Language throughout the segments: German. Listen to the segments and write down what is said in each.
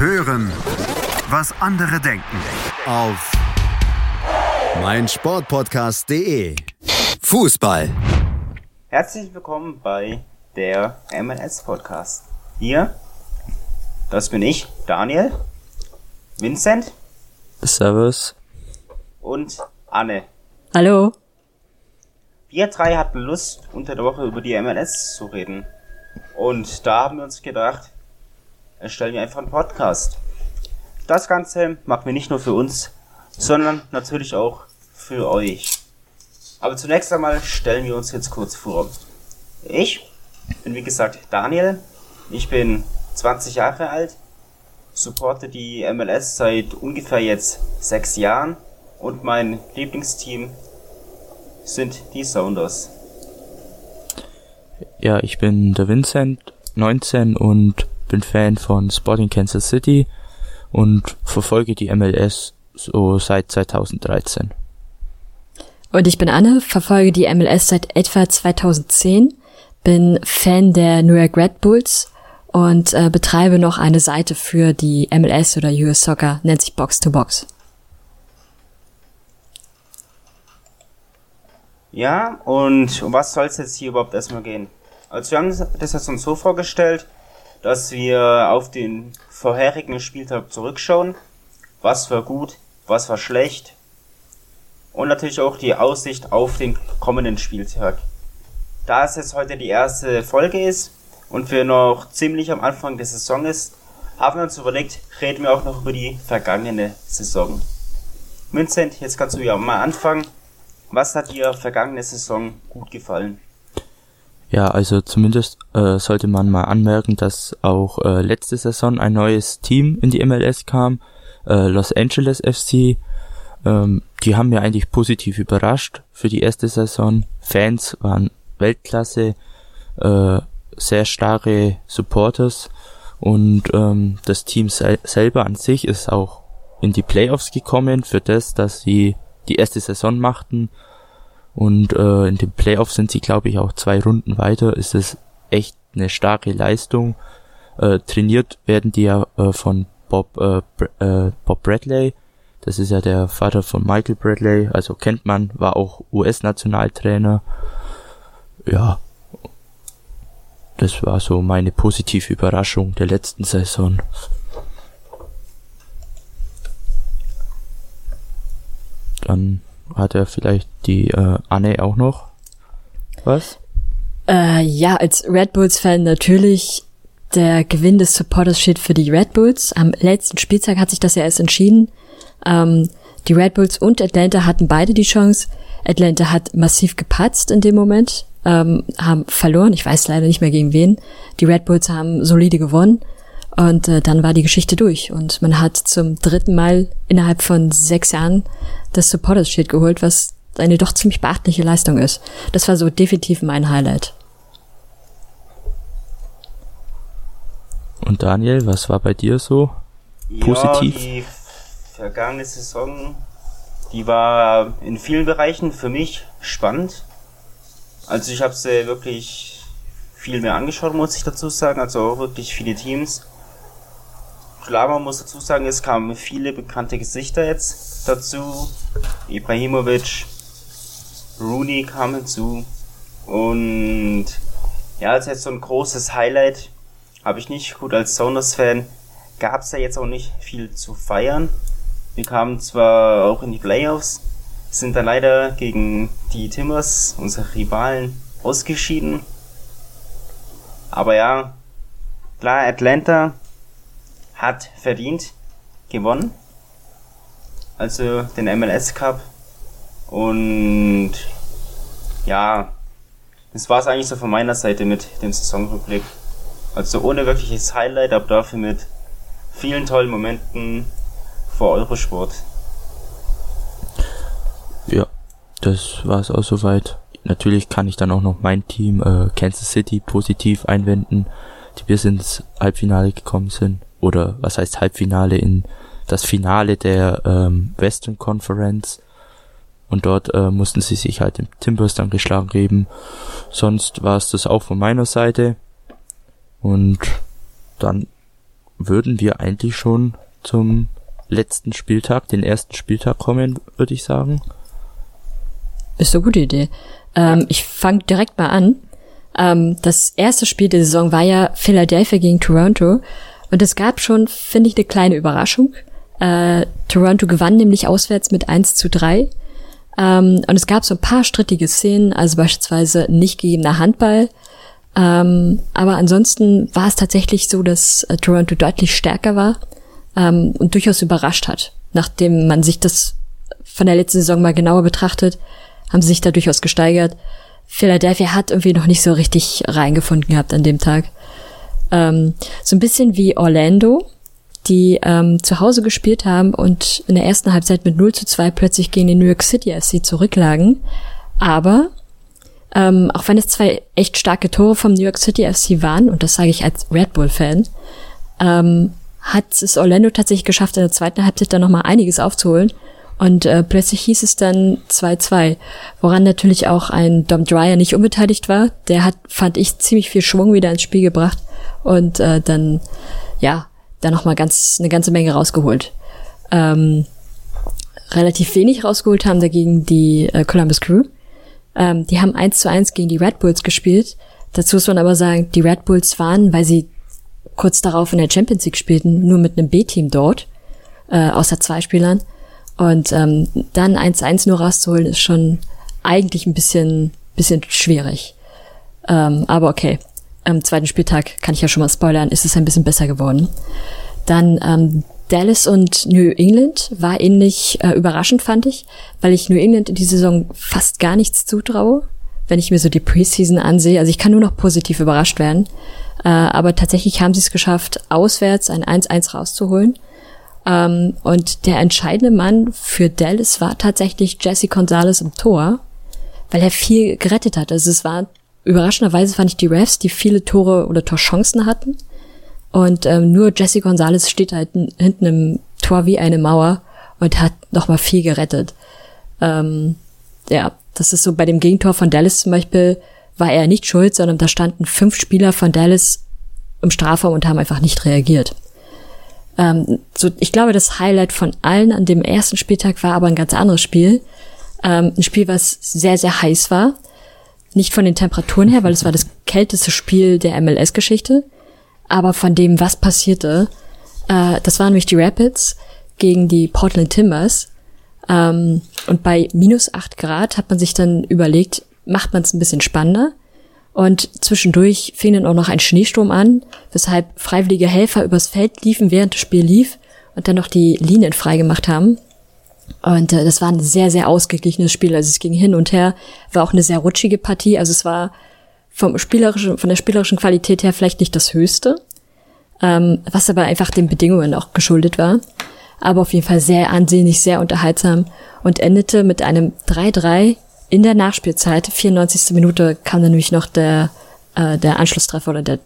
Hören, was andere denken. Auf meinsportpodcast.de. Fußball. Herzlich willkommen bei der MLS Podcast. Hier, das bin ich, Daniel, Vincent Servus. und Anne. Hallo. Wir drei hatten Lust, unter der Woche über die MLS zu reden. Und da haben wir uns gedacht, erstellen wir einfach einen Podcast. Das Ganze machen wir nicht nur für uns, sondern natürlich auch für euch. Aber zunächst einmal stellen wir uns jetzt kurz vor. Ich bin wie gesagt Daniel, ich bin 20 Jahre alt, supporte die MLS seit ungefähr jetzt sechs Jahren und mein Lieblingsteam sind die Sounders. Ja, ich bin der Vincent, 19 und bin Fan von Sporting Kansas City und verfolge die MLS so seit 2013. Und ich bin Anne, verfolge die MLS seit etwa 2010, bin Fan der New York Red Bulls und äh, betreibe noch eine Seite für die MLS oder US Soccer, nennt sich Box to Box. Ja, und um was soll es jetzt hier überhaupt erstmal gehen? Also wir haben das jetzt uns so vorgestellt, dass wir auf den vorherigen Spieltag zurückschauen, was war gut, was war schlecht und natürlich auch die Aussicht auf den kommenden Spieltag. Da es jetzt heute die erste Folge ist und wir noch ziemlich am Anfang der Saison ist, haben wir uns überlegt, reden wir auch noch über die vergangene Saison. Vincent, jetzt kannst du ja mal anfangen. Was hat dir vergangene Saison gut gefallen? Ja, also zumindest äh, sollte man mal anmerken, dass auch äh, letzte Saison ein neues Team in die MLS kam, äh, Los Angeles FC. Ähm, die haben mir eigentlich positiv überrascht für die erste Saison. Fans waren Weltklasse, äh, sehr starke Supporters und ähm, das Team sel selber an sich ist auch in die Playoffs gekommen für das, dass sie die erste Saison machten und äh, in den Playoffs sind sie, glaube ich, auch zwei Runden weiter. Ist es echt eine starke Leistung. Äh, trainiert werden die ja äh, von Bob äh, Br äh, Bob Bradley. Das ist ja der Vater von Michael Bradley, also kennt man, war auch US-Nationaltrainer. Ja, das war so meine positive Überraschung der letzten Saison. Dann hat er vielleicht die äh, Anne auch noch was? Äh, ja, als Red Bulls-Fan natürlich der Gewinn des Supporters steht für die Red Bulls. Am letzten Spieltag hat sich das ja erst entschieden. Ähm, die Red Bulls und Atlanta hatten beide die Chance. Atlanta hat massiv gepatzt in dem Moment, ähm, haben verloren. Ich weiß leider nicht mehr gegen wen. Die Red Bulls haben solide gewonnen. Und äh, dann war die Geschichte durch. Und man hat zum dritten Mal innerhalb von sechs Jahren das Supporters Shield geholt, was eine doch ziemlich beachtliche Leistung ist. Das war so definitiv mein Highlight. Und Daniel, was war bei dir so? Positiv? Ja, die vergangene Saison, die war in vielen Bereichen für mich spannend. Also ich habe sie wirklich viel mehr angeschaut, muss ich dazu sagen. Also auch wirklich viele Teams. Klar, man muss dazu sagen, es kamen viele bekannte Gesichter jetzt dazu. Ibrahimovic, Rooney kam hinzu. Und ja, als jetzt so ein großes Highlight habe ich nicht. Gut, als Sounders-Fan gab es ja jetzt auch nicht viel zu feiern. Wir kamen zwar auch in die Playoffs, sind dann leider gegen die Timbers, unsere Rivalen, ausgeschieden. Aber ja, klar, Atlanta hat verdient gewonnen. Also den MLS Cup. Und ja, das war es eigentlich so von meiner Seite mit dem Saisonrückblick. Also ohne wirkliches Highlight, aber dafür mit vielen tollen Momenten vor Eurosport. Ja, das war es auch soweit. Natürlich kann ich dann auch noch mein Team äh, Kansas City positiv einwenden, die bis ins Halbfinale gekommen sind. Oder was heißt Halbfinale in das Finale der ähm, Western Conference. Und dort äh, mussten sie sich halt im Timbers dann geschlagen geben. Sonst war es das auch von meiner Seite. Und dann würden wir eigentlich schon zum letzten Spieltag, den ersten Spieltag kommen, würde ich sagen. Ist eine gute Idee. Ähm, ich fange direkt mal an. Ähm, das erste Spiel der Saison war ja Philadelphia gegen Toronto. Und es gab schon, finde ich, eine kleine Überraschung. Äh, Toronto gewann nämlich auswärts mit 1 zu 3. Ähm, und es gab so ein paar strittige Szenen, also beispielsweise nicht gegebener Handball. Ähm, aber ansonsten war es tatsächlich so, dass äh, Toronto deutlich stärker war ähm, und durchaus überrascht hat. Nachdem man sich das von der letzten Saison mal genauer betrachtet, haben sie sich da durchaus gesteigert. Philadelphia hat irgendwie noch nicht so richtig reingefunden gehabt an dem Tag. Ähm, so ein bisschen wie Orlando, die ähm, zu Hause gespielt haben und in der ersten Halbzeit mit 0 zu 2 plötzlich gegen den New York City FC zurücklagen. Aber ähm, auch wenn es zwei echt starke Tore vom New York City FC waren, und das sage ich als Red Bull-Fan, ähm, hat es Orlando tatsächlich geschafft, in der zweiten Halbzeit dann nochmal einiges aufzuholen. Und äh, plötzlich hieß es dann 2-2, woran natürlich auch ein Dom Dryer nicht unbeteiligt war. Der hat, fand ich, ziemlich viel Schwung wieder ins Spiel gebracht und äh, dann, ja, da nochmal ganz, eine ganze Menge rausgeholt. Ähm, relativ wenig rausgeholt haben dagegen die äh, Columbus Crew. Ähm, die haben 1 zu 1 gegen die Red Bulls gespielt. Dazu muss man aber sagen, die Red Bulls waren, weil sie kurz darauf in der Champions League spielten, nur mit einem B-Team dort, äh, außer zwei Spielern. Und ähm, dann 1-1 nur rauszuholen, ist schon eigentlich ein bisschen, bisschen schwierig. Ähm, aber okay. Am zweiten Spieltag, kann ich ja schon mal spoilern, ist es ein bisschen besser geworden. Dann ähm, Dallas und New England war ähnlich äh, überraschend, fand ich, weil ich New England in die Saison fast gar nichts zutraue, wenn ich mir so die Preseason ansehe. Also ich kann nur noch positiv überrascht werden. Äh, aber tatsächlich haben sie es geschafft, auswärts ein 1-1 rauszuholen. Ähm, und der entscheidende Mann für Dallas war tatsächlich Jesse Gonzalez im Tor, weil er viel gerettet hat. Also es war überraschenderweise fand ich die Refs, die viele Tore oder Torchancen hatten. Und ähm, nur Jesse Gonzalez steht halt hinten im Tor wie eine Mauer und hat nochmal viel gerettet. Ähm, ja, das ist so bei dem Gegentor von Dallas zum Beispiel, war er nicht schuld, sondern da standen fünf Spieler von Dallas im Strafraum und haben einfach nicht reagiert. Ähm, so, ich glaube, das Highlight von allen an dem ersten Spieltag war aber ein ganz anderes Spiel. Ähm, ein Spiel, was sehr, sehr heiß war. Nicht von den Temperaturen her, weil es war das kälteste Spiel der MLS-Geschichte, aber von dem, was passierte. Äh, das waren nämlich die Rapids gegen die Portland Timbers. Ähm, und bei minus acht Grad hat man sich dann überlegt, macht man es ein bisschen spannender. Und zwischendurch fing dann auch noch ein Schneesturm an, weshalb freiwillige Helfer übers Feld liefen, während das Spiel lief und dann noch die Linien freigemacht haben. Und äh, das war ein sehr, sehr ausgeglichenes Spiel. Also es ging hin und her, war auch eine sehr rutschige Partie. Also es war vom spielerischen, von der spielerischen Qualität her vielleicht nicht das Höchste, ähm, was aber einfach den Bedingungen auch geschuldet war. Aber auf jeden Fall sehr ansehnlich, sehr unterhaltsam und endete mit einem 3-3 in der Nachspielzeit, 94. Minute, kam dann nämlich noch der, äh, der Anschlusstreffer oder der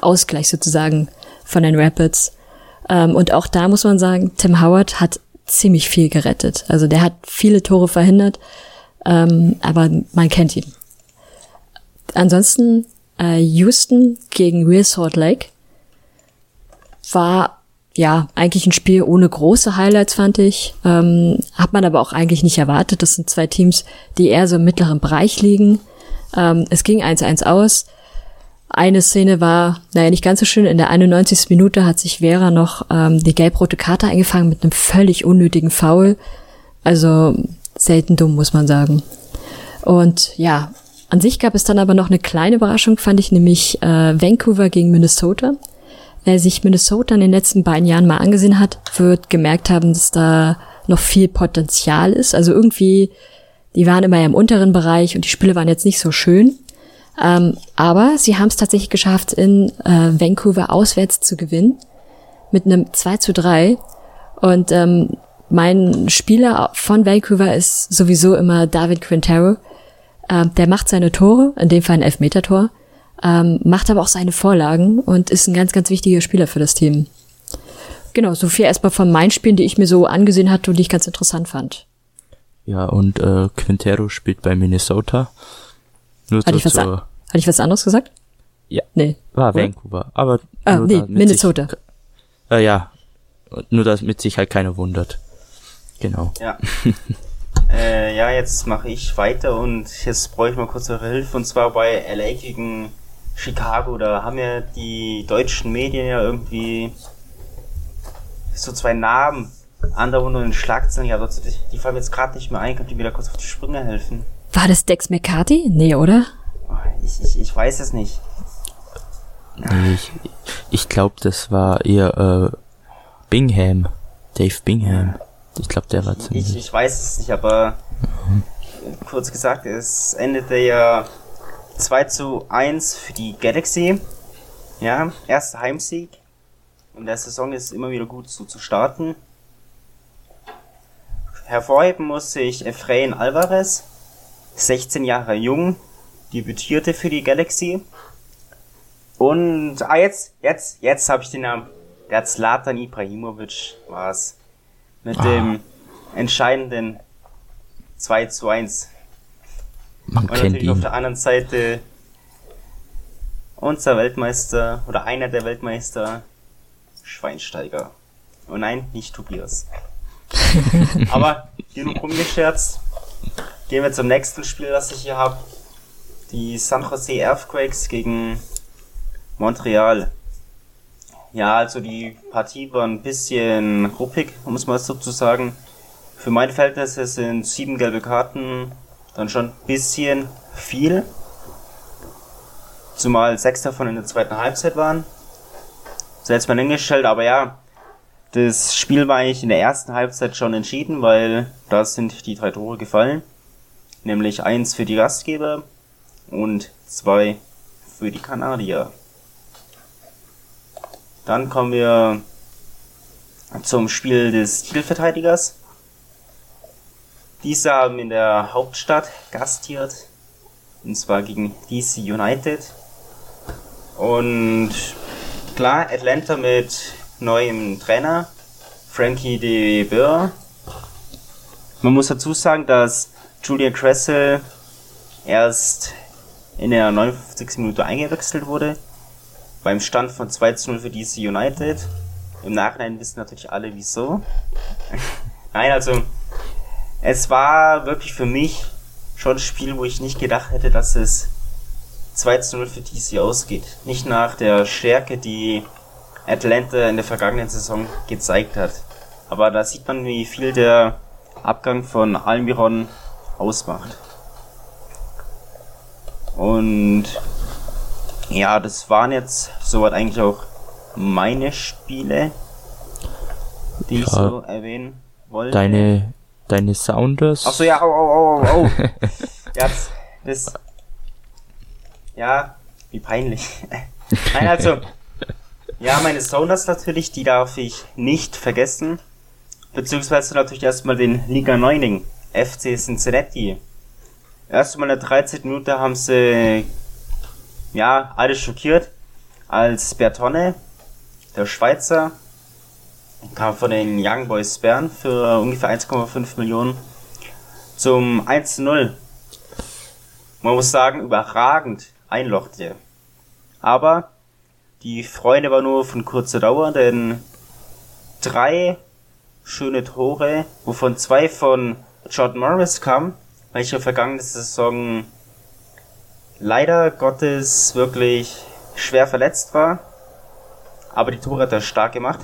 Ausgleich sozusagen von den Rapids. Ähm, und auch da muss man sagen, Tim Howard hat ziemlich viel gerettet. Also der hat viele Tore verhindert, ähm, aber man kennt ihn. Ansonsten äh, Houston gegen Real Salt Lake war ja, eigentlich ein Spiel ohne große Highlights, fand ich. Ähm, hat man aber auch eigentlich nicht erwartet. Das sind zwei Teams, die eher so im mittleren Bereich liegen. Ähm, es ging 1-1 aus. Eine Szene war, naja, nicht ganz so schön. In der 91. Minute hat sich Vera noch ähm, die gelb-rote Karte eingefangen mit einem völlig unnötigen Foul. Also selten dumm, muss man sagen. Und ja, an sich gab es dann aber noch eine kleine Überraschung, fand ich, nämlich äh, Vancouver gegen Minnesota. Wer sich Minnesota in den letzten beiden Jahren mal angesehen hat, wird gemerkt haben, dass da noch viel Potenzial ist. Also irgendwie, die waren immer im unteren Bereich und die Spiele waren jetzt nicht so schön. Ähm, aber sie haben es tatsächlich geschafft, in äh, Vancouver auswärts zu gewinnen. Mit einem 2 zu 3. Und ähm, mein Spieler von Vancouver ist sowieso immer David Quintero. Ähm, der macht seine Tore, in dem Fall ein Elfmetertor ähm, macht aber auch seine Vorlagen und ist ein ganz, ganz wichtiger Spieler für das Team. Genau, so viel erstmal von meinen Spielen, die ich mir so angesehen hatte und die ich ganz interessant fand. Ja, und äh, Quintero spielt bei Minnesota. Nur hatte, ich was zur... hatte ich was anderes gesagt? Ja. Nee. War Vancouver. Aber ah, nee, Minnesota. Äh, ja, nur damit sich halt keiner wundert. Genau. Ja. äh, ja, jetzt mache ich weiter und jetzt brauche ich mal kurz eure Hilfe und zwar bei LA gegen Chicago. Da haben ja die deutschen Medien ja irgendwie so zwei Namen andauernd in Schlagzeilen. Ja, die, die fallen mir jetzt gerade nicht mehr ein. Könnt ihr mir da kurz auf die Sprünge helfen? War das Dex McCarthy? Nee, oder? Ich, ich, ich weiß es nicht. Nee, ich, ich glaube, das war eher äh, Bingham. Dave Bingham. Ich glaube, der war ziemlich. Ich, ich weiß es nicht, aber mhm. kurz gesagt, es endete ja 2 zu 1 für die Galaxy. Ja, erster Heimsieg. Und der Saison ist immer wieder gut so zu starten. Hervorheben musste ich Efrain Alvarez, 16 Jahre jung, debütierte für die Galaxy. Und, ah, jetzt, jetzt, jetzt habe ich den Namen. Der Zlatan Ibrahimovic war's. Mit ah. dem entscheidenden 2 zu 1. Man Und natürlich ihn. auf der anderen Seite unser Weltmeister oder einer der Weltmeister Schweinsteiger. Oh nein, nicht Tobias. Aber genug rumgescherzt. Gehen wir zum nächsten Spiel, das ich hier habe. Die San Jose Earthquakes gegen Montreal. Ja, also die Partie war ein bisschen ruppig, um es mal so zu sagen. Für mein Verhältnisse sind sieben gelbe Karten dann schon ein bisschen viel. Zumal sechs davon in der zweiten Halbzeit waren. Selbst mal hingestellt, aber ja, das Spiel war eigentlich in der ersten Halbzeit schon entschieden, weil da sind die drei Tore gefallen. Nämlich eins für die Gastgeber und zwei für die Kanadier. Dann kommen wir zum Spiel des Titelverteidigers. Diese haben in der Hauptstadt gastiert. Und zwar gegen DC United. Und klar, Atlanta mit neuem Trainer, Frankie de Boer. Man muss dazu sagen, dass Julian Cressel erst in der 59. Minute eingewechselt wurde beim Stand von 2 zu 0 für DC United. Im Nachhinein wissen natürlich alle wieso. Nein, also es war wirklich für mich schon ein Spiel, wo ich nicht gedacht hätte, dass es 2 zu 0 für DC ausgeht. Nicht nach der Stärke, die Atlanta in der vergangenen Saison gezeigt hat. Aber da sieht man, wie viel der Abgang von Almiron ausmacht. Und ja, das waren jetzt soweit eigentlich auch meine Spiele, die ja, ich so erwähnen wollte. Deine, deine Sounders? Achso, ja, au, au, au, au. ja, das, ja, wie peinlich. Nein, also, ja, meine Sounders natürlich, die darf ich nicht vergessen. Beziehungsweise natürlich erstmal den Liga Neuning, FC Cincinnati. Erstmal in der 13. Minute haben sie ja, alle schockiert, als Bertonne, der Schweizer, kam von den Young Boys Bern für ungefähr 1,5 Millionen zum 1-0. Man muss sagen, überragend einlochte. Aber die Freude war nur von kurzer Dauer, denn drei schöne Tore, wovon zwei von Jordan Morris kamen, welcher vergangene Saison leider Gottes wirklich schwer verletzt war. Aber die Tore hat er stark gemacht.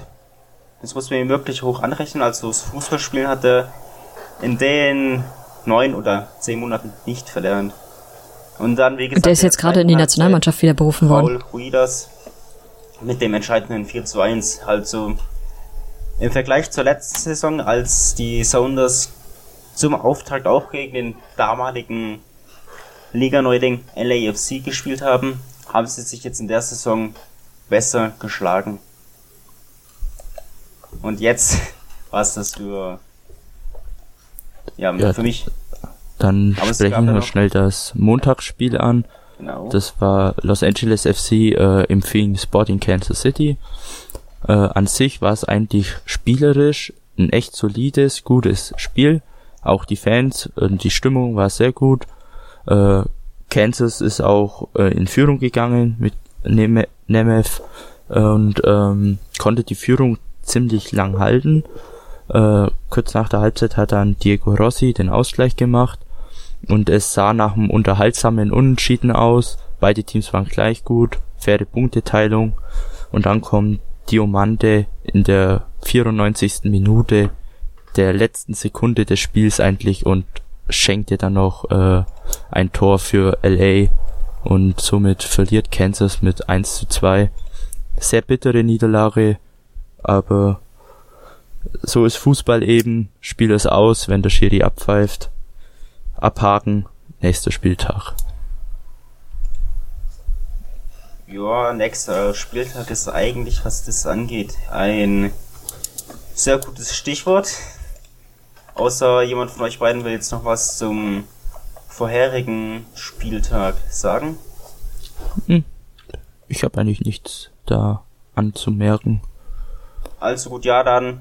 Das muss man ihm wirklich hoch anrechnen. Also das Fußballspielen hat er in den neun oder zehn Monaten nicht verlernt. Und dann, wie gesagt. Der ist jetzt gerade in die Nationalmannschaft wieder berufen worden. Paul mit dem entscheidenden 4 zu 1. Also im Vergleich zur letzten Saison, als die Sounders zum Auftakt auch gegen den damaligen Liga Neuling LAFC gespielt haben, haben sie sich jetzt in der Saison besser geschlagen. Und jetzt war es das für ja, ja, für mich. Dann sprechen wir schnell das Montagsspiel an. Genau. Das war Los Angeles FC äh, im Phoenix Sporting Kansas City. Äh, an sich war es eigentlich spielerisch ein echt solides, gutes Spiel. Auch die Fans und die Stimmung war sehr gut. Äh, Kansas ist auch äh, in Führung gegangen mit Nemeth und ähm, konnte die Führung ziemlich lang halten. Äh, kurz nach der Halbzeit hat dann Diego Rossi den Ausgleich gemacht und es sah nach einem unterhaltsamen Unentschieden aus. Beide Teams waren gleich gut, faire Punkteteilung und dann kommt Diomande in der 94. Minute der letzten Sekunde des Spiels eigentlich und schenkte dann noch äh, ein Tor für LA und somit verliert Kansas mit 1 zu 2. Sehr bittere Niederlage, aber so ist Fußball eben, Spiel es aus, wenn der Schiri abpfeift. Abhaken, nächster Spieltag. Ja, nächster Spieltag ist eigentlich, was das angeht, ein sehr gutes Stichwort. Außer jemand von euch beiden will jetzt noch was zum vorherigen Spieltag sagen. Hm. Ich habe eigentlich nichts da anzumerken. Also gut, ja, dann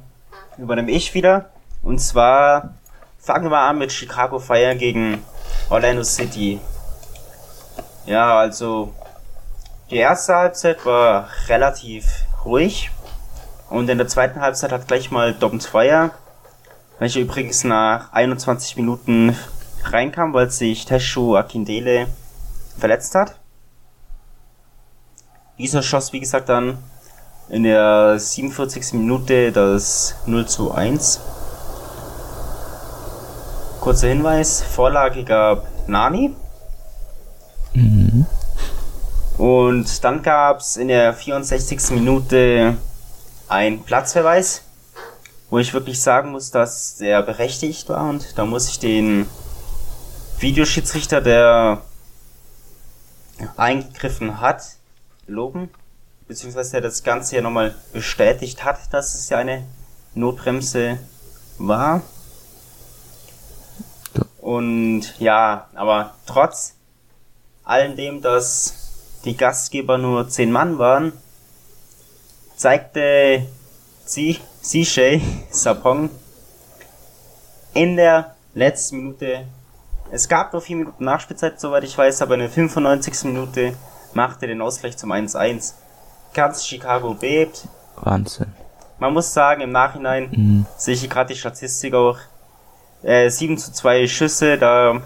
übernehme ich wieder. Und zwar fangen wir an mit Chicago Fire gegen Orlando City. Ja, also die erste Halbzeit war relativ ruhig. Und in der zweiten Halbzeit hat gleich mal Dom Fire welcher übrigens nach 21 Minuten reinkam, weil sich Teshu Akindele verletzt hat. Dieser schoss, wie gesagt, dann in der 47. Minute das 0 zu 1. Kurzer Hinweis, Vorlage gab Nani. Mhm. Und dann gab es in der 64. Minute ein Platzverweis wo ich wirklich sagen muss, dass der berechtigt war und da muss ich den Videoschiedsrichter, der eingegriffen hat, loben, beziehungsweise der das Ganze ja nochmal bestätigt hat, dass es ja eine Notbremse war. Und ja, aber trotz allem dem, dass die Gastgeber nur zehn Mann waren, zeigte sie Sishay Sapong in der letzten Minute. Es gab nur vier Minuten Nachspielzeit, soweit ich weiß, aber in der 95. Minute machte den Ausgleich zum 1-1. Ganz Chicago bebt. Wahnsinn. Man muss sagen, im Nachhinein mhm. sehe ich gerade die Statistik auch. Äh, 7 zu 2 Schüsse, da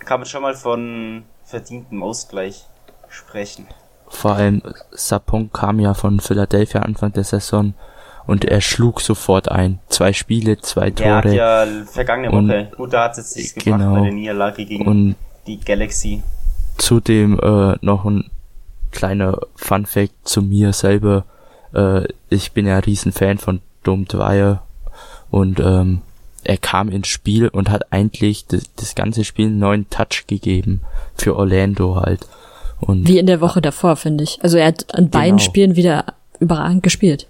kann man schon mal von verdientem Ausgleich sprechen. Vor allem Sapong kam ja von Philadelphia Anfang der Saison und er schlug sofort ein. Zwei Spiele, zwei Tore. Er hat ja vergangene Woche, und, gut, da hat es sich genau, gemacht bei der Niederlage gegen und die Galaxy. Zudem äh, noch ein kleiner Fun Fact zu mir selber. Äh, ich bin ja ein Riesenfan von Dom Dwyer und ähm, er kam ins Spiel und hat eigentlich das, das ganze Spiel einen neuen Touch gegeben für Orlando halt. Und Wie in der Woche davor, finde ich. Also er hat an beiden genau. Spielen wieder überragend gespielt.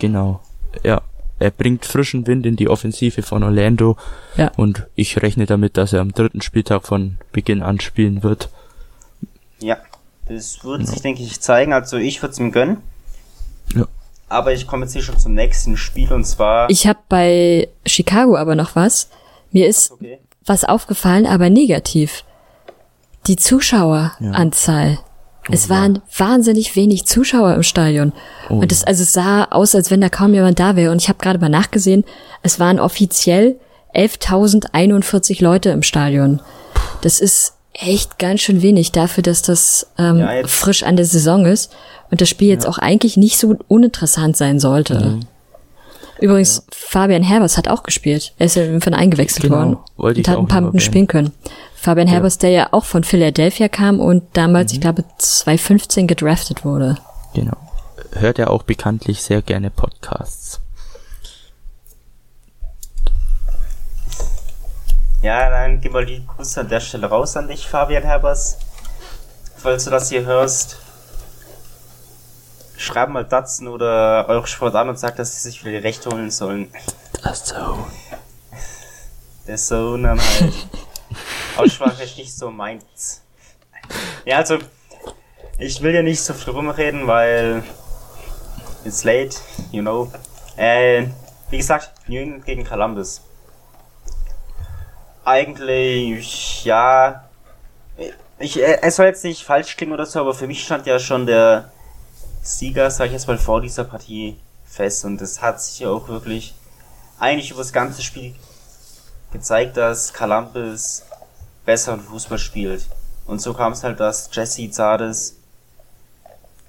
Genau. Ja. Er bringt frischen Wind in die Offensive von Orlando. Ja. Und ich rechne damit, dass er am dritten Spieltag von Beginn an spielen wird. Ja. Das wird genau. sich, denke ich, zeigen. Also ich würde es ihm gönnen. Ja. Aber ich komme jetzt hier schon zum nächsten Spiel und zwar. Ich habe bei Chicago aber noch was. Mir ist okay. was aufgefallen, aber negativ. Die Zuschaueranzahl. Ja. Es waren wahnsinnig wenig Zuschauer im Stadion. Oh. Und es, also es sah aus, als wenn da kaum jemand da wäre. Und ich habe gerade mal nachgesehen, es waren offiziell 11.041 Leute im Stadion. Das ist echt ganz schön wenig dafür, dass das ähm, ja, frisch an der Saison ist und das Spiel jetzt ja. auch eigentlich nicht so uninteressant sein sollte. Mhm. Übrigens, ja. Fabian Herbers hat auch gespielt. Er ist ja von eingewechselt genau, worden und hat ein paar Minuten spielen können. Fabian ja. Herbers, der ja auch von Philadelphia kam und damals, mhm. ich glaube, 2015 gedraftet wurde. Genau. Hört er auch bekanntlich sehr gerne Podcasts. Ja, dann gib mal die Grüße an der Stelle raus an dich, Fabian Herbers. Falls du das hier hörst, schreib mal Datsen oder eure Sport an und sag, dass sie sich wieder die Rechte holen sollen. Das so. Der Sohn dann halt. Aussprache ist nicht so meins. Ja, also, ich will ja nicht so viel rumreden, weil it's late, you know. Äh, wie gesagt, New England gegen Columbus. Eigentlich, ja, ich, es soll jetzt nicht falsch klingen oder so, aber für mich stand ja schon der Sieger, sag ich jetzt mal, vor dieser Partie fest. Und das hat sich auch wirklich eigentlich über das ganze Spiel gezeigt, dass Columbus besseren Fußball spielt. Und so kam es halt, dass Jesse Zades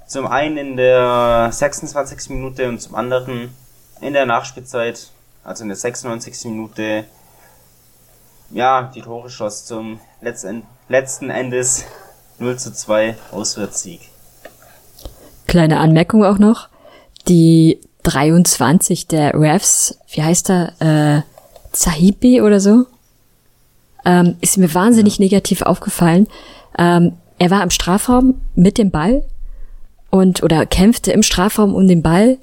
zum einen in der 26. Minute und zum anderen in der Nachspielzeit, also in der 96. Minute, ja, die Tore schoss zum letzten, letzten Endes 0 zu 2 Auswärtssieg. Kleine Anmerkung auch noch. Die 23 der Refs, wie heißt er, äh, Zahibi oder so, ähm, ist mir wahnsinnig ja. negativ aufgefallen. Ähm, er war im Strafraum mit dem Ball und oder kämpfte im Strafraum um den Ball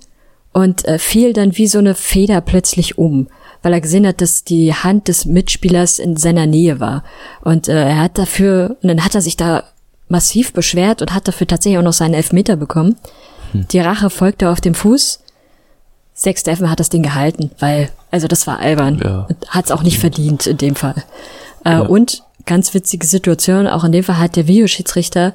und äh, fiel dann wie so eine Feder plötzlich um, weil er gesehen hat, dass die Hand des Mitspielers in seiner Nähe war. Und äh, er hat dafür, und dann hat er sich da massiv beschwert und hat dafür tatsächlich auch noch seinen Elfmeter bekommen. Hm. Die Rache folgte auf dem Fuß. Sechs Steffen hat das Ding gehalten, weil, also das war albern. Ja. Und hat es auch nicht verdient in dem Fall. Äh, ja. Und ganz witzige Situation, auch in dem Fall hat der Videoschiedsrichter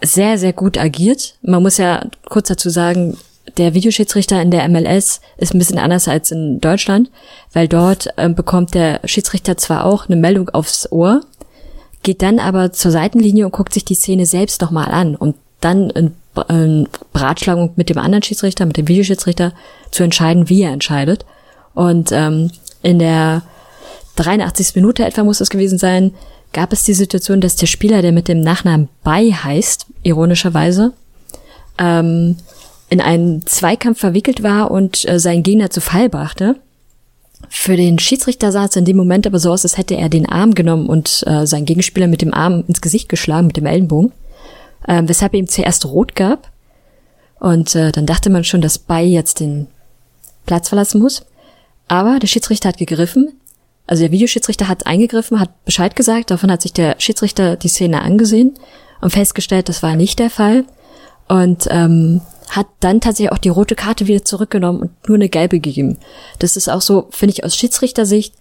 sehr, sehr gut agiert. Man muss ja kurz dazu sagen, der Videoschiedsrichter in der MLS ist ein bisschen anders als in Deutschland, weil dort äh, bekommt der Schiedsrichter zwar auch eine Meldung aufs Ohr, geht dann aber zur Seitenlinie und guckt sich die Szene selbst nochmal an, um dann in, in Beratschlagung mit dem anderen Schiedsrichter, mit dem Videoschiedsrichter zu entscheiden, wie er entscheidet. Und ähm, in der 83. Minute etwa muss es gewesen sein, gab es die Situation, dass der Spieler, der mit dem Nachnamen Bei heißt, ironischerweise, ähm, in einen Zweikampf verwickelt war und äh, seinen Gegner zu Fall brachte. Für den Schiedsrichter sah es in dem Moment aber so aus, als hätte er den Arm genommen und äh, seinen Gegenspieler mit dem Arm ins Gesicht geschlagen, mit dem Ellenbogen, äh, weshalb er ihm zuerst rot gab. Und äh, dann dachte man schon, dass Bei jetzt den Platz verlassen muss. Aber der Schiedsrichter hat gegriffen, also der Videoschiedsrichter hat eingegriffen, hat Bescheid gesagt, davon hat sich der Schiedsrichter die Szene angesehen und festgestellt, das war nicht der Fall. Und ähm, hat dann tatsächlich auch die rote Karte wieder zurückgenommen und nur eine gelbe gegeben. Das ist auch so, finde ich aus Schiedsrichtersicht,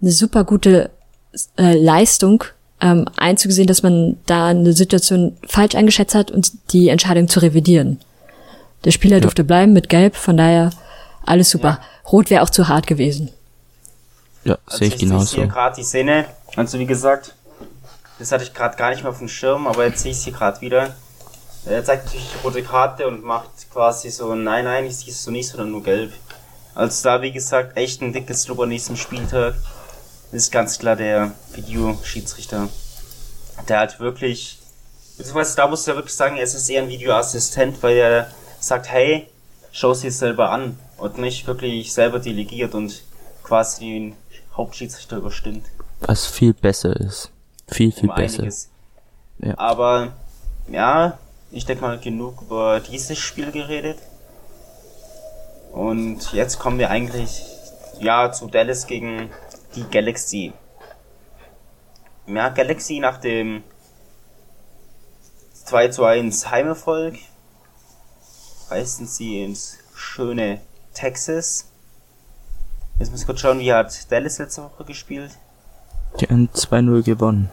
eine super gute äh, Leistung, ähm, einzugesehen, dass man da eine Situation falsch eingeschätzt hat und die Entscheidung zu revidieren. Der Spieler ja. durfte bleiben mit Gelb, von daher alles super. Ja. Rot wäre auch zu hart gewesen. Ja, also sehe ich genauso. Ich sehe gerade die Szene. Also wie gesagt, das hatte ich gerade gar nicht mehr auf dem Schirm, aber jetzt sehe ich sie gerade wieder. Er zeigt natürlich die rote Karte und macht quasi so, nein, nein, ich sehe es so nicht, sondern nur gelb. Also da, wie gesagt, echt ein dickes Lob an diesem Spieltag. Ist ganz klar der Videoschiedsrichter. Der hat wirklich, beziehungsweise da muss er wirklich sagen, er ist eher ein Videoassistent, weil er sagt, hey, schau sie es selber an und nicht wirklich selber delegiert und quasi den Hauptschiedsrichter überstimmt. Was viel besser ist. Viel, viel um besser. Ja. Aber, ja, ich denke mal genug über dieses Spiel geredet. Und jetzt kommen wir eigentlich, ja, zu Dallas gegen die Galaxy. Ja, Galaxy nach dem 2 zu 1 Heimerfolg reisten sie ins schöne Texas Jetzt muss ich kurz schauen, wie hat Dallas letzte Woche gespielt? Die haben 2-0 gewonnen.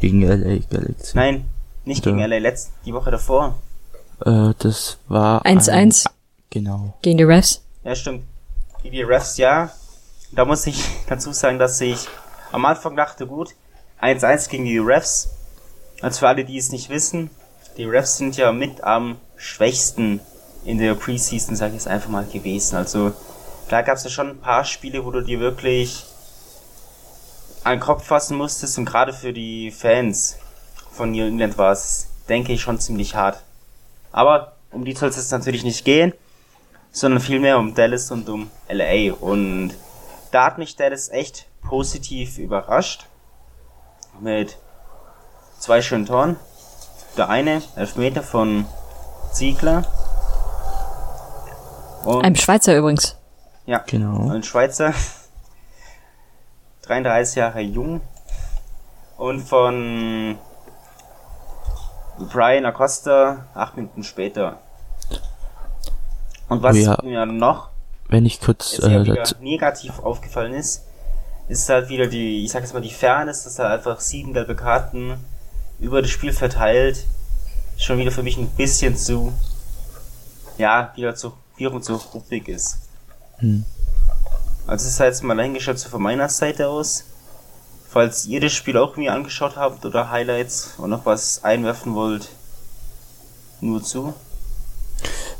Gegen LA Galaxy. Nein, nicht Oder? gegen LA, letzt, die Woche davor. Äh, das war 1-1. Genau. Gegen die Refs? Ja, stimmt. Gegen die Refs, ja. Da muss ich dazu sagen, dass ich am Anfang dachte, gut, 1-1 gegen die Refs. Also für alle, die es nicht wissen, die Refs sind ja mit am schwächsten in der Preseason, sag ich jetzt einfach mal, gewesen. Also da gab es ja schon ein paar Spiele, wo du dir wirklich einen Kopf fassen musstest und gerade für die Fans von New England war es, denke ich, schon ziemlich hart. Aber um die soll es natürlich nicht gehen, sondern vielmehr um Dallas und um LA. Und da hat mich Dallas echt positiv überrascht. Mit zwei schönen Toren. Der eine, Elfmeter von Ziegler. Und Ein Schweizer übrigens. Ja, genau. Ein Schweizer. 33 Jahre jung. Und von Brian Acosta acht Minuten später. Und was oh ja. mir noch wenn ich kurz äh, negativ aufgefallen ist, ist halt wieder die, ich sag jetzt mal die Fairness, dass er einfach sieben gelbe Karten über das Spiel verteilt schon wieder für mich ein bisschen zu, ja, wieder zu, wieder zu ruppig ist. Hm. Also es ist jetzt mal dahingestellt so von meiner Seite aus. Falls ihr das Spiel auch mir angeschaut habt oder Highlights und noch was einwerfen wollt, nur zu.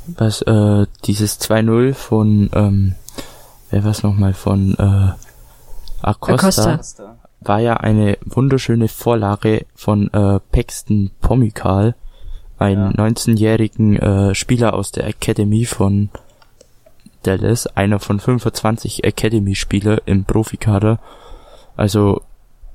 Was, äh, dieses 2-0 von, ähm, wer war's nochmal, von, äh, Acosta, Acosta, war ja eine wunderschöne Vorlage von, äh, Paxton Pomikal, einen ja. 19-jährigen, äh, Spieler aus der Academy von Dallas, einer von 25 Academy-Spieler im Profikader. Also,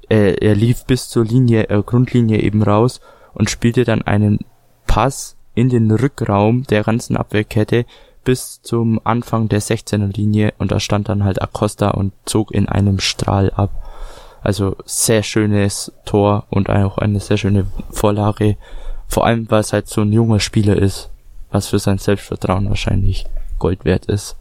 er, er lief bis zur Linie, äh, Grundlinie eben raus und spielte dann einen Pass in den Rückraum der ganzen Abwehrkette bis zum Anfang der 16er Linie und da stand dann halt Acosta und zog in einem Strahl ab. Also sehr schönes Tor und auch eine sehr schöne Vorlage. Vor allem, weil es halt so ein junger Spieler ist, was für sein Selbstvertrauen wahrscheinlich Gold wert ist.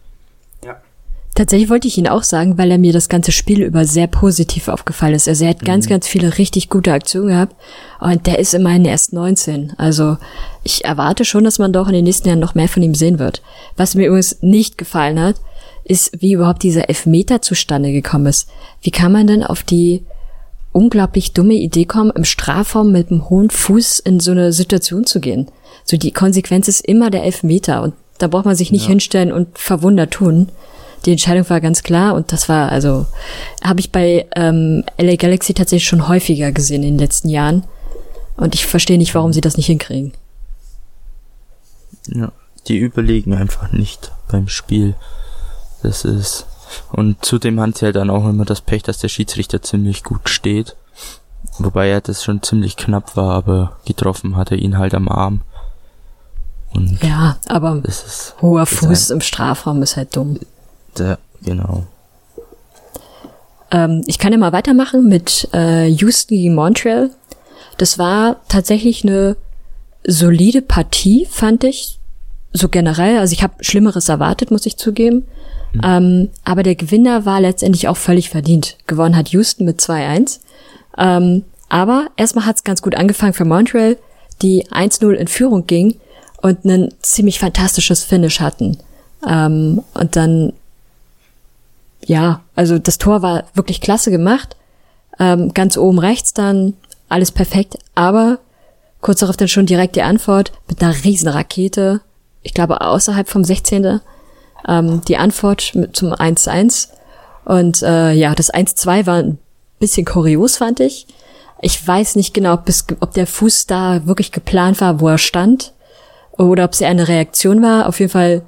Tatsächlich wollte ich ihn auch sagen, weil er mir das ganze Spiel über sehr positiv aufgefallen ist. Also er hat mhm. ganz, ganz viele richtig gute Aktionen gehabt und der ist immerhin erst 19. Also ich erwarte schon, dass man doch in den nächsten Jahren noch mehr von ihm sehen wird. Was mir übrigens nicht gefallen hat, ist, wie überhaupt dieser Elfmeter zustande gekommen ist. Wie kann man denn auf die unglaublich dumme Idee kommen, im Strafraum mit einem hohen Fuß in so eine Situation zu gehen? So die Konsequenz ist immer der Elfmeter und da braucht man sich nicht ja. hinstellen und verwundert tun. Die Entscheidung war ganz klar und das war, also, habe ich bei ähm, LA Galaxy tatsächlich schon häufiger gesehen in den letzten Jahren. Und ich verstehe nicht, warum sie das nicht hinkriegen. Ja, die überlegen einfach nicht beim Spiel. Das ist. Und zudem haben sie halt dann auch immer das Pech, dass der Schiedsrichter ziemlich gut steht. Wobei er das schon ziemlich knapp war, aber getroffen hat er ihn halt am Arm. Und ja, aber hoher Fuß im Strafraum ist halt dumm. Ja, genau. Ähm, ich kann ja mal weitermachen mit äh, Houston gegen Montreal. Das war tatsächlich eine solide Partie, fand ich. So generell. Also ich habe Schlimmeres erwartet, muss ich zugeben. Mhm. Ähm, aber der Gewinner war letztendlich auch völlig verdient. Gewonnen hat Houston mit 2-1. Ähm, aber erstmal hat es ganz gut angefangen für Montreal, die 1-0 in Führung ging und ein ziemlich fantastisches Finish hatten. Ähm, und dann ja, also das Tor war wirklich klasse gemacht. Ähm, ganz oben rechts dann, alles perfekt, aber kurz darauf dann schon direkt die Antwort mit einer riesen Rakete, ich glaube außerhalb vom 16. Ähm, die Antwort mit, zum 1-1. Und äh, ja, das 1-2 war ein bisschen kurios, fand ich. Ich weiß nicht genau, ob, es, ob der Fuß da wirklich geplant war, wo er stand, oder ob es eher eine Reaktion war. Auf jeden Fall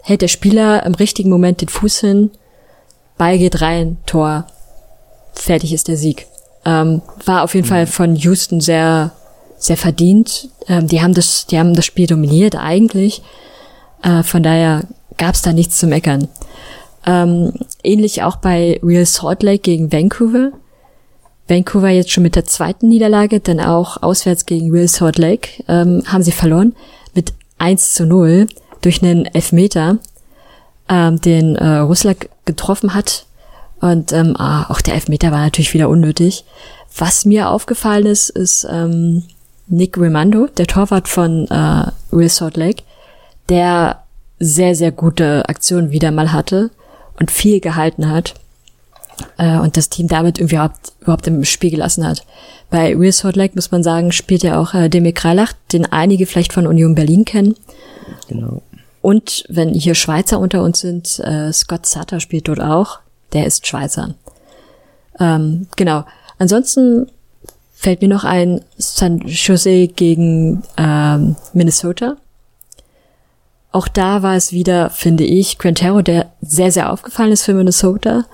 hält der Spieler im richtigen Moment den Fuß hin Ball geht rein, Tor, fertig ist der Sieg. Ähm, war auf jeden mhm. Fall von Houston sehr, sehr verdient. Ähm, die haben das, die haben das Spiel dominiert eigentlich. Äh, von daher gab es da nichts zu meckern. Ähm, ähnlich auch bei Real Salt Lake gegen Vancouver. Vancouver jetzt schon mit der zweiten Niederlage, dann auch auswärts gegen Real Salt Lake ähm, haben sie verloren mit 1 zu 0 durch einen Elfmeter ähm, den äh, Russland getroffen hat. Und ähm, ah, auch der Elfmeter war natürlich wieder unnötig. Was mir aufgefallen ist, ist ähm, Nick Rimando, der Torwart von äh, Real Salt Lake, der sehr, sehr gute Aktionen wieder mal hatte und viel gehalten hat äh, und das Team damit irgendwie überhaupt, überhaupt im Spiel gelassen hat. Bei Real Salt Lake muss man sagen, spielt ja auch äh, Demir Kreilach, den einige vielleicht von Union Berlin kennen. Genau. Und wenn hier Schweizer unter uns sind, äh, Scott Sutter spielt dort auch. Der ist Schweizer. Ähm, genau. Ansonsten fällt mir noch ein San Jose gegen ähm, Minnesota. Auch da war es wieder, finde ich, Quintero, der sehr, sehr aufgefallen ist für Minnesota.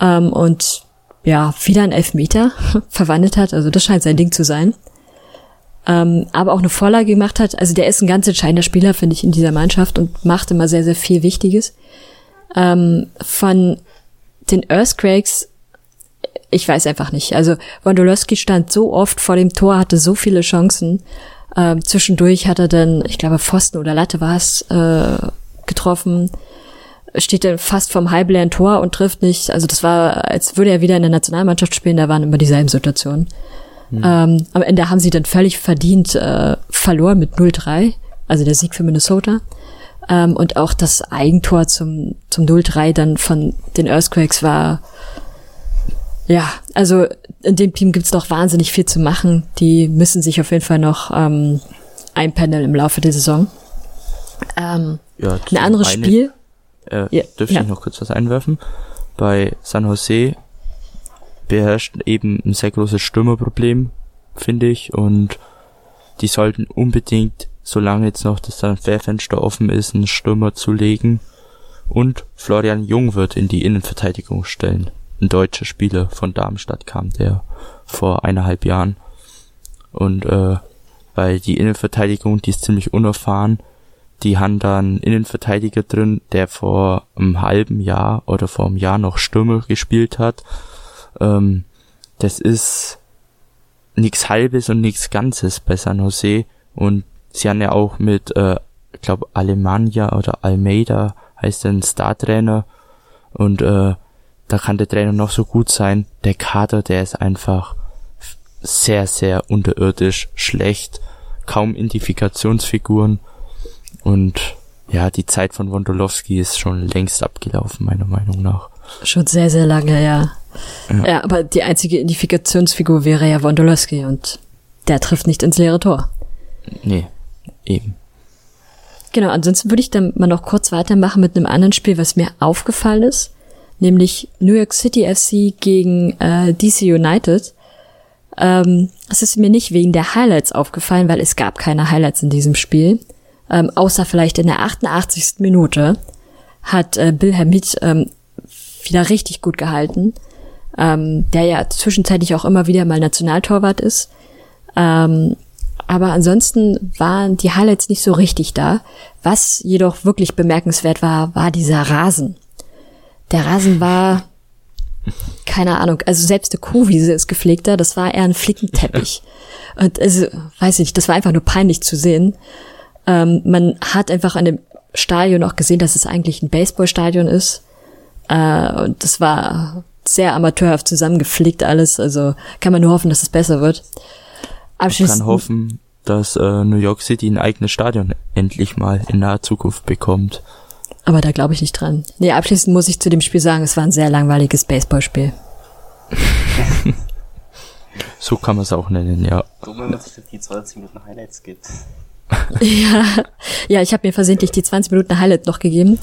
Ähm, und ja, wieder ein Elfmeter verwandelt hat. Also das scheint sein Ding zu sein ähm, aber auch eine Vorlage gemacht hat. Also der ist ein ganz entscheidender Spieler, finde ich, in dieser Mannschaft und macht immer sehr, sehr viel Wichtiges. Ähm, von den Earthquakes, ich weiß einfach nicht. Also Wondolowski stand so oft vor dem Tor, hatte so viele Chancen. Ähm, zwischendurch hat er dann, ich glaube, Pfosten oder Latte war es, äh, getroffen steht dann fast vom halbleeren Tor und trifft nicht. Also das war, als würde er wieder in der Nationalmannschaft spielen, da waren immer dieselben Situationen. Mhm. Ähm, am Ende haben sie dann völlig verdient äh, verloren mit 0-3, also der Sieg für Minnesota. Ähm, und auch das Eigentor zum, zum 0-3 dann von den Earthquakes war, ja, also in dem Team gibt's noch wahnsinnig viel zu machen. Die müssen sich auf jeden Fall noch ähm, einpendeln im Laufe der Saison. Ähm, ja, ein anderes eine, Spiel. Äh, ja, dürfte ja. ich noch kurz was einwerfen? Bei San Jose beherrscht eben ein sehr großes Stürmerproblem, finde ich, und die sollten unbedingt, solange jetzt noch das Transferfenster offen ist, einen Stürmer zulegen und Florian Jung wird in die Innenverteidigung stellen. Ein deutscher Spieler von Darmstadt kam der vor eineinhalb Jahren. Und äh, weil die Innenverteidigung, die ist ziemlich unerfahren, die haben dann Innenverteidiger drin, der vor einem halben Jahr oder vor einem Jahr noch Stürmer gespielt hat ähm, das ist nichts Halbes und nichts Ganzes bei San Jose. Und sie haben ja auch mit, äh, ich glaube, Alemannia oder Almeida heißt ein Star-Trainer. Und äh, da kann der Trainer noch so gut sein. Der Kader, der ist einfach sehr, sehr unterirdisch schlecht. Kaum Identifikationsfiguren. Und ja, die Zeit von Wondolowski ist schon längst abgelaufen, meiner Meinung nach. Schon sehr, sehr lange, ja. Ja. ja, aber die einzige Identifikationsfigur wäre ja Wondolowski und der trifft nicht ins leere Tor. Nee, eben. Genau, ansonsten würde ich dann mal noch kurz weitermachen mit einem anderen Spiel, was mir aufgefallen ist, nämlich New York City FC gegen äh, DC United. Ähm, es ist mir nicht wegen der Highlights aufgefallen, weil es gab keine Highlights in diesem Spiel, ähm, außer vielleicht in der 88. Minute hat äh, Bill Hamid ähm, wieder richtig gut gehalten ähm, der ja zwischenzeitlich auch immer wieder mal Nationaltorwart ist. Ähm, aber ansonsten waren die Highlights nicht so richtig da. Was jedoch wirklich bemerkenswert war, war dieser Rasen. Der Rasen war, keine Ahnung, also selbst die Kuhwiese ist gepflegter, das war eher ein Flickenteppich. Und also, weiß ich, das war einfach nur peinlich zu sehen. Ähm, man hat einfach an dem Stadion auch gesehen, dass es eigentlich ein Baseballstadion ist. Äh, und das war sehr amateurhaft zusammengeflickt alles. Also kann man nur hoffen, dass es besser wird. Abschließend, man kann hoffen, dass äh, New York City ein eigenes Stadion endlich mal in naher Zukunft bekommt. Aber da glaube ich nicht dran. Nee, abschließend muss ich zu dem Spiel sagen, es war ein sehr langweiliges Baseballspiel. so kann man es auch nennen, ja. Wenn man sich die 20 Minuten Highlights gibt. ja, ja, ich habe mir versehentlich die 20 Minuten Highlight noch gegeben,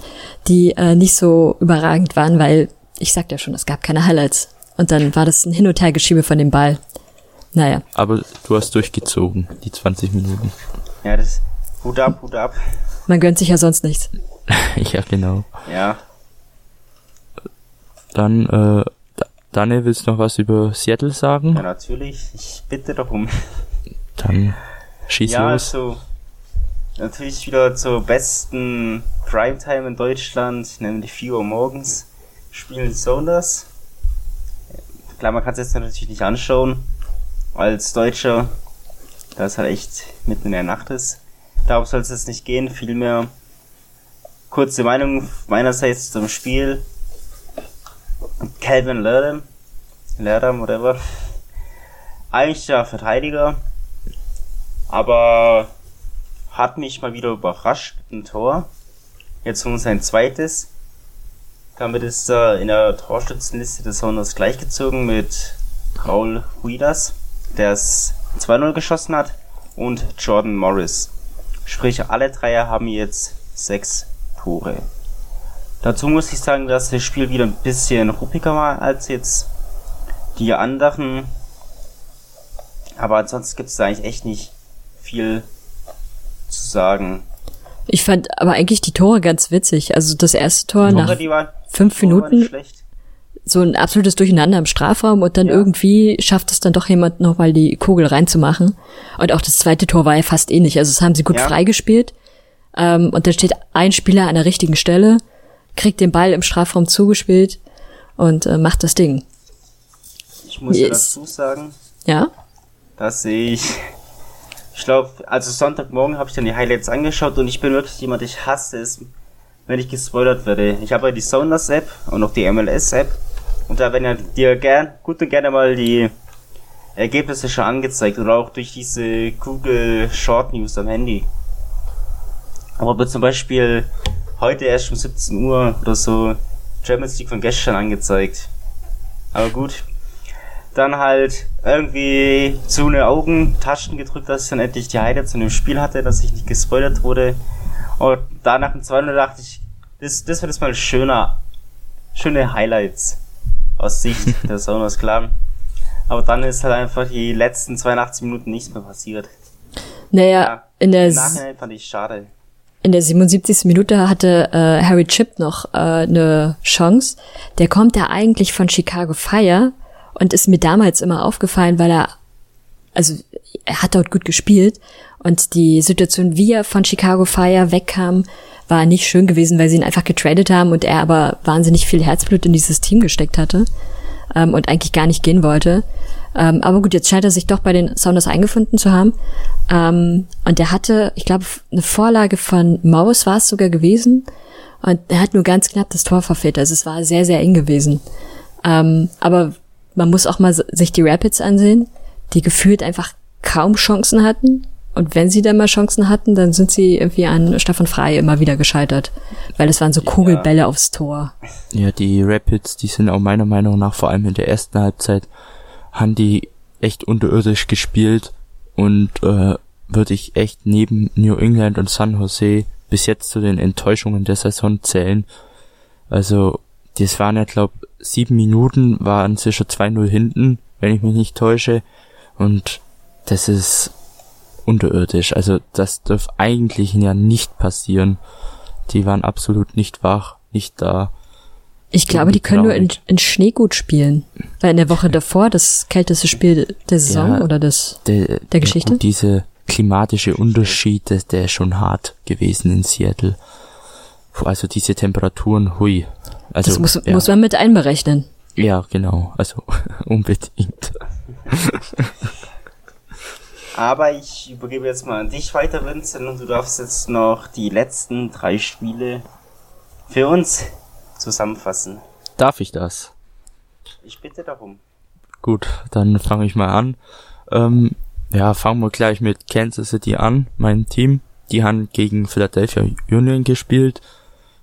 die äh, nicht so überragend waren, weil ich sagte ja schon, es gab keine Highlights. Und dann war das ein Hin- und Hergeschiebe von dem Ball. Naja. Aber du hast durchgezogen, die 20 Minuten. Ja, das Hut ab, Hut ab. Man gönnt sich ja sonst nichts. ja, genau. Ja. Dann, äh, Daniel, willst du noch was über Seattle sagen? Ja, natürlich. Ich bitte darum. Dann schieß ja, los. Ja, also, natürlich wieder zur besten Primetime in Deutschland, nämlich 4 Uhr morgens spielen Sounders. Klar, man kann es jetzt natürlich nicht anschauen. Als Deutscher, da es halt echt mitten in der Nacht ist. Darum soll es jetzt nicht gehen. Vielmehr kurze Meinung meinerseits zum Spiel. Calvin Lerdam, Lerdam, whatever. Eigentlich ja Verteidiger. Aber hat mich mal wieder überrascht ein Tor. Jetzt nur sein zweites. Damit ist er in der Torschützenliste des Sounders gleichgezogen mit Raul Huidas, der es 2-0 geschossen hat, und Jordan Morris. Sprich, alle drei haben jetzt sechs Tore. Dazu muss ich sagen, dass das Spiel wieder ein bisschen ruppiger war als jetzt die anderen. Aber ansonsten gibt es da eigentlich echt nicht viel zu sagen. Ich fand aber eigentlich die Tore ganz witzig. Also das erste Tor Tore, nach waren, fünf Minuten. So ein absolutes Durcheinander im Strafraum und dann ja. irgendwie schafft es dann doch jemand nochmal die Kugel reinzumachen. Und auch das zweite Tor war ja fast ähnlich. Also das haben sie gut ja. freigespielt. Ähm, und dann steht ein Spieler an der richtigen Stelle, kriegt den Ball im Strafraum zugespielt und äh, macht das Ding. Ich muss yes. dazu sagen, ja? dass ich ich glaube, also Sonntagmorgen habe ich dann die Highlights angeschaut und ich bin wirklich jemand, ich hasse es, wenn ich gespoilert werde. Ich habe ja die Sounders App und auch die MLS App und da werden ja dir gern, gut und gerne mal die Ergebnisse schon angezeigt oder auch durch diese Google Short News am Handy. Aber zum Beispiel heute erst um 17 Uhr oder so Champions League von gestern angezeigt. Aber gut. Dann halt irgendwie zu eine Augen, Taschen gedrückt, dass ich dann endlich die Highlights zu dem Spiel hatte, dass ich nicht gespoilert wurde. Und danach im 200 dachte ich, das, das wird jetzt mal schöner, schöne Highlights aus Sicht der Sonos klar. Aber dann ist halt einfach die letzten 82 Minuten nichts mehr passiert. Naja, ja, in der Im Nachhinein fand ich schade. In der 77. Minute hatte äh, Harry Chip noch äh, eine Chance. Der kommt ja eigentlich von Chicago Fire und ist mir damals immer aufgefallen, weil er, also er hat dort gut gespielt und die Situation, wie er von Chicago Fire wegkam, war nicht schön gewesen, weil sie ihn einfach getradet haben und er aber wahnsinnig viel Herzblut in dieses Team gesteckt hatte ähm, und eigentlich gar nicht gehen wollte. Ähm, aber gut, jetzt scheint er sich doch bei den Sounders eingefunden zu haben. Ähm, und er hatte, ich glaube, eine Vorlage von Maus war es sogar gewesen. Und er hat nur ganz knapp das Tor verfehlt. Also es war sehr, sehr eng gewesen. Ähm, aber man muss auch mal sich die Rapids ansehen, die gefühlt einfach kaum Chancen hatten. Und wenn sie dann mal Chancen hatten, dann sind sie irgendwie an Stefan Frei immer wieder gescheitert. Weil es waren so Kugelbälle ja. aufs Tor. Ja, die Rapids, die sind auch meiner Meinung nach vor allem in der ersten Halbzeit haben die echt unterirdisch gespielt und äh, würde ich echt neben New England und San Jose bis jetzt zu den Enttäuschungen der Saison zählen. Also, das waren ja, glaub, sieben Minuten, waren sicher 2-0 hinten, wenn ich mich nicht täusche. Und das ist unterirdisch. Also, das darf eigentlich ja nicht passieren. Die waren absolut nicht wach, nicht da. Ich glaube, die können nur in, in Schnee gut spielen. Weil in der Woche davor das kälteste Spiel der Saison ja, oder des, der, der Geschichte. Ja, diese klimatische Unterschied, der, der ist schon hart gewesen in Seattle. Also diese Temperaturen, hui. Also, das muss, ja. muss man mit einberechnen. Ja, genau. Also unbedingt. Aber ich übergebe jetzt mal an dich weiter, Vincent, und du darfst jetzt noch die letzten drei Spiele für uns zusammenfassen. Darf ich das? Ich bitte darum. Gut, dann fange ich mal an. Ähm, ja, fangen wir gleich mit Kansas City an, mein Team. Die haben gegen Philadelphia Union gespielt.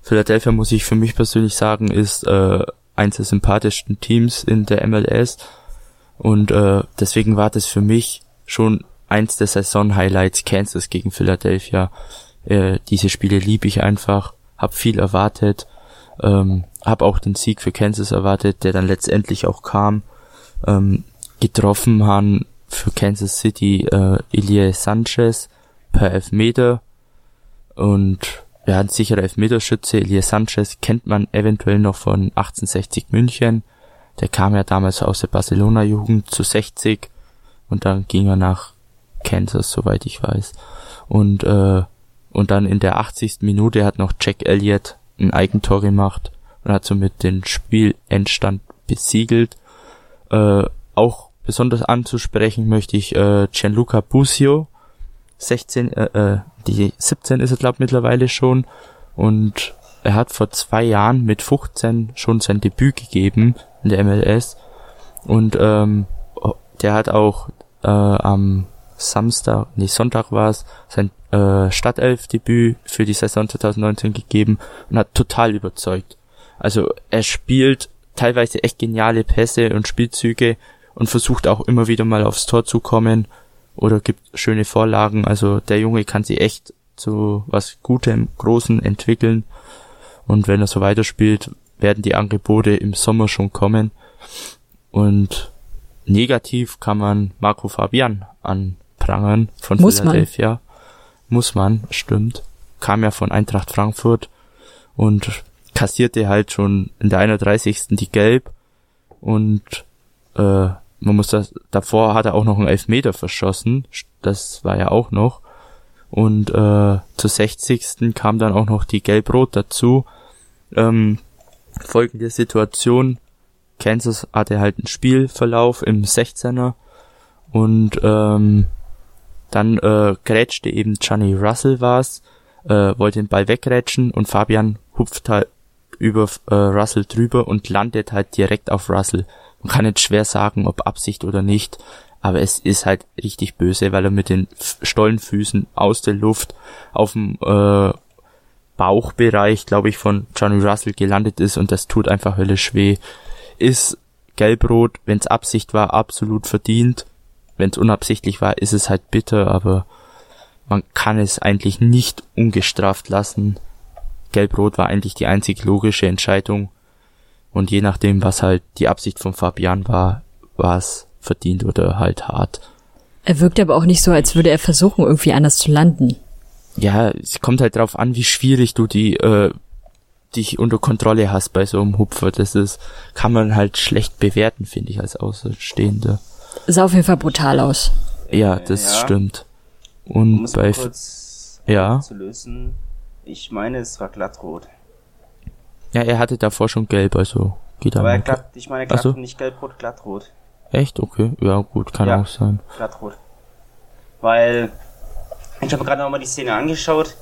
Philadelphia muss ich für mich persönlich sagen, ist äh, eins der sympathischsten Teams in der MLS. Und äh, deswegen war das für mich schon eins der Saison-Highlights Kansas gegen Philadelphia. Äh, diese Spiele liebe ich einfach, hab viel erwartet ähm, habe auch den Sieg für Kansas erwartet, der dann letztendlich auch kam. Ähm, getroffen haben für Kansas City äh, Elie Sanchez per Elfmeter und ja, ein sicherer Elfmeterschütze. Elie Sanchez kennt man eventuell noch von 1860 München. Der kam ja damals aus der Barcelona-Jugend zu 60 und dann ging er nach Kansas, soweit ich weiß. Und, äh, und dann in der 80. Minute hat noch Jack Elliott ein Eigentor gemacht und hat somit den Spielendstand besiegelt. Äh, auch besonders anzusprechen möchte ich äh, Gianluca Busio, 16, äh, äh, die 17 ist er glaube mittlerweile schon. Und er hat vor zwei Jahren mit 15 schon sein Debüt gegeben in der MLS und ähm, der hat auch äh, am Samstag, nee, Sonntag war es, sein äh, Stadtelf-Debüt für die Saison 2019 gegeben und hat total überzeugt. Also er spielt teilweise echt geniale Pässe und Spielzüge und versucht auch immer wieder mal aufs Tor zu kommen oder gibt schöne Vorlagen. Also der Junge kann sich echt zu was Gutem, Großen entwickeln. Und wenn er so weiterspielt, werden die Angebote im Sommer schon kommen. Und negativ kann man Marco Fabian anprangern von Muss Philadelphia. Man muss man, stimmt. Kam ja von Eintracht Frankfurt und kassierte halt schon in der 31. die Gelb und äh, man muss das, davor hat er auch noch einen Elfmeter verschossen, das war ja auch noch. Und äh, zur 60. kam dann auch noch die Gelb-Rot dazu. Ähm, folgende Situation, Kansas hatte halt einen Spielverlauf im 16er und ähm, dann äh, grätschte eben Johnny Russell war's, äh, wollte den Ball wegrätschen und Fabian hupft halt über äh, Russell drüber und landet halt direkt auf Russell. Man kann jetzt schwer sagen, ob Absicht oder nicht, aber es ist halt richtig böse, weil er mit den Stollenfüßen aus der Luft auf dem äh, Bauchbereich, glaube ich, von Johnny Russell gelandet ist und das tut einfach höllisch weh. Ist gelbrot, wenn es Absicht war, absolut verdient. Wenn es unabsichtlich war, ist es halt bitter, aber man kann es eigentlich nicht ungestraft lassen. Gelbrot war eigentlich die einzig logische Entscheidung. Und je nachdem, was halt die Absicht von Fabian war, war es verdient oder halt hart. Er wirkt aber auch nicht so, als würde er versuchen, irgendwie anders zu landen. Ja, es kommt halt drauf an, wie schwierig du die äh, dich unter Kontrolle hast bei so einem Hupfer. Das ist, kann man halt schlecht bewerten, finde ich, als Außenstehender. Sah auf jeden Fall brutal aus. Ja, das ja. stimmt. Und um bei kurz ja. zu lösen, ich meine, es war glattrot. Ja, er hatte davor schon gelb, also geht aber. Aber glatt, ich meine glatt, also? nicht gelb-rot, glattrot. Echt? Okay. Ja, gut, kann ja, auch sein. Glattrot. Weil, ich habe gerade nochmal die Szene angeschaut.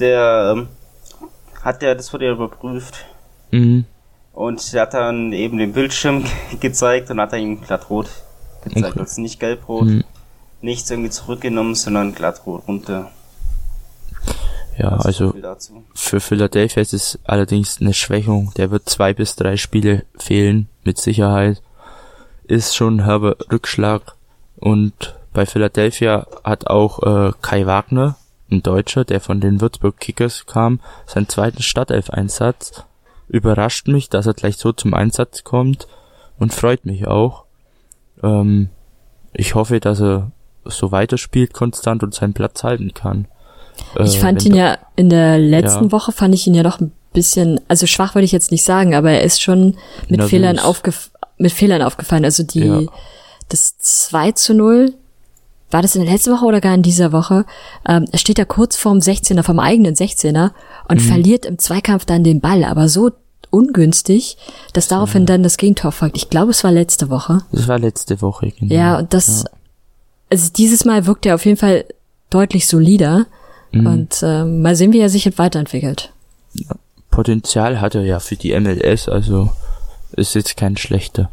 Der ähm, hat ja, das wurde ja überprüft. Mhm. Und er hat dann eben den Bildschirm gezeigt und hat er ihm glattrot gezeigt. Okay. Also nicht gelbrot, mhm. nichts irgendwie zurückgenommen, sondern glattrot runter. Ja, also, also für Philadelphia ist es allerdings eine Schwächung. Der wird zwei bis drei Spiele fehlen, mit Sicherheit. Ist schon ein herber Rückschlag. Und bei Philadelphia hat auch äh, Kai Wagner, ein Deutscher, der von den Würzburg Kickers kam, seinen zweiten Startelf-Einsatz. Überrascht mich, dass er gleich so zum Einsatz kommt und freut mich auch. Ähm, ich hoffe, dass er so weiterspielt konstant und seinen Platz halten kann. Ich äh, fand ihn ja in der letzten ja. Woche fand ich ihn ja noch ein bisschen, also schwach würde ich jetzt nicht sagen, aber er ist schon mit Nervös. Fehlern aufgef mit Fehlern aufgefallen. Also die ja. das 2 zu 0, war das in der letzten Woche oder gar in dieser Woche? Ähm, er steht da kurz vorm 16er, vom eigenen 16er und mhm. verliert im Zweikampf dann den Ball, aber so ungünstig, dass daraufhin ja. dann das Gegentor folgt. Ich glaube, es war letzte Woche. Es war letzte Woche, genau. Ja, und das, ja. also dieses Mal wirkt er auf jeden Fall deutlich solider. Mhm. Und äh, mal sehen, wie er sich jetzt weiterentwickelt. Potenzial hat er ja für die MLS, also ist jetzt kein schlechter.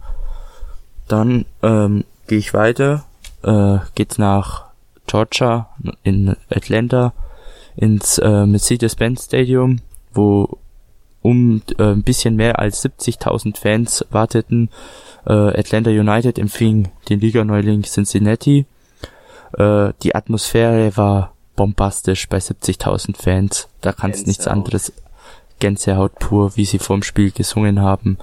Dann ähm, gehe ich weiter, äh, geht's nach Georgia in Atlanta ins äh, Mercedes-Benz Stadium, wo um äh, ein bisschen mehr als 70.000 Fans warteten. Äh, Atlanta United empfing den Liga-Neuling Cincinnati. Äh, die Atmosphäre war bombastisch bei 70.000 Fans. Da kannst nichts anderes. Gänsehaut pur, wie sie vorm Spiel gesungen haben.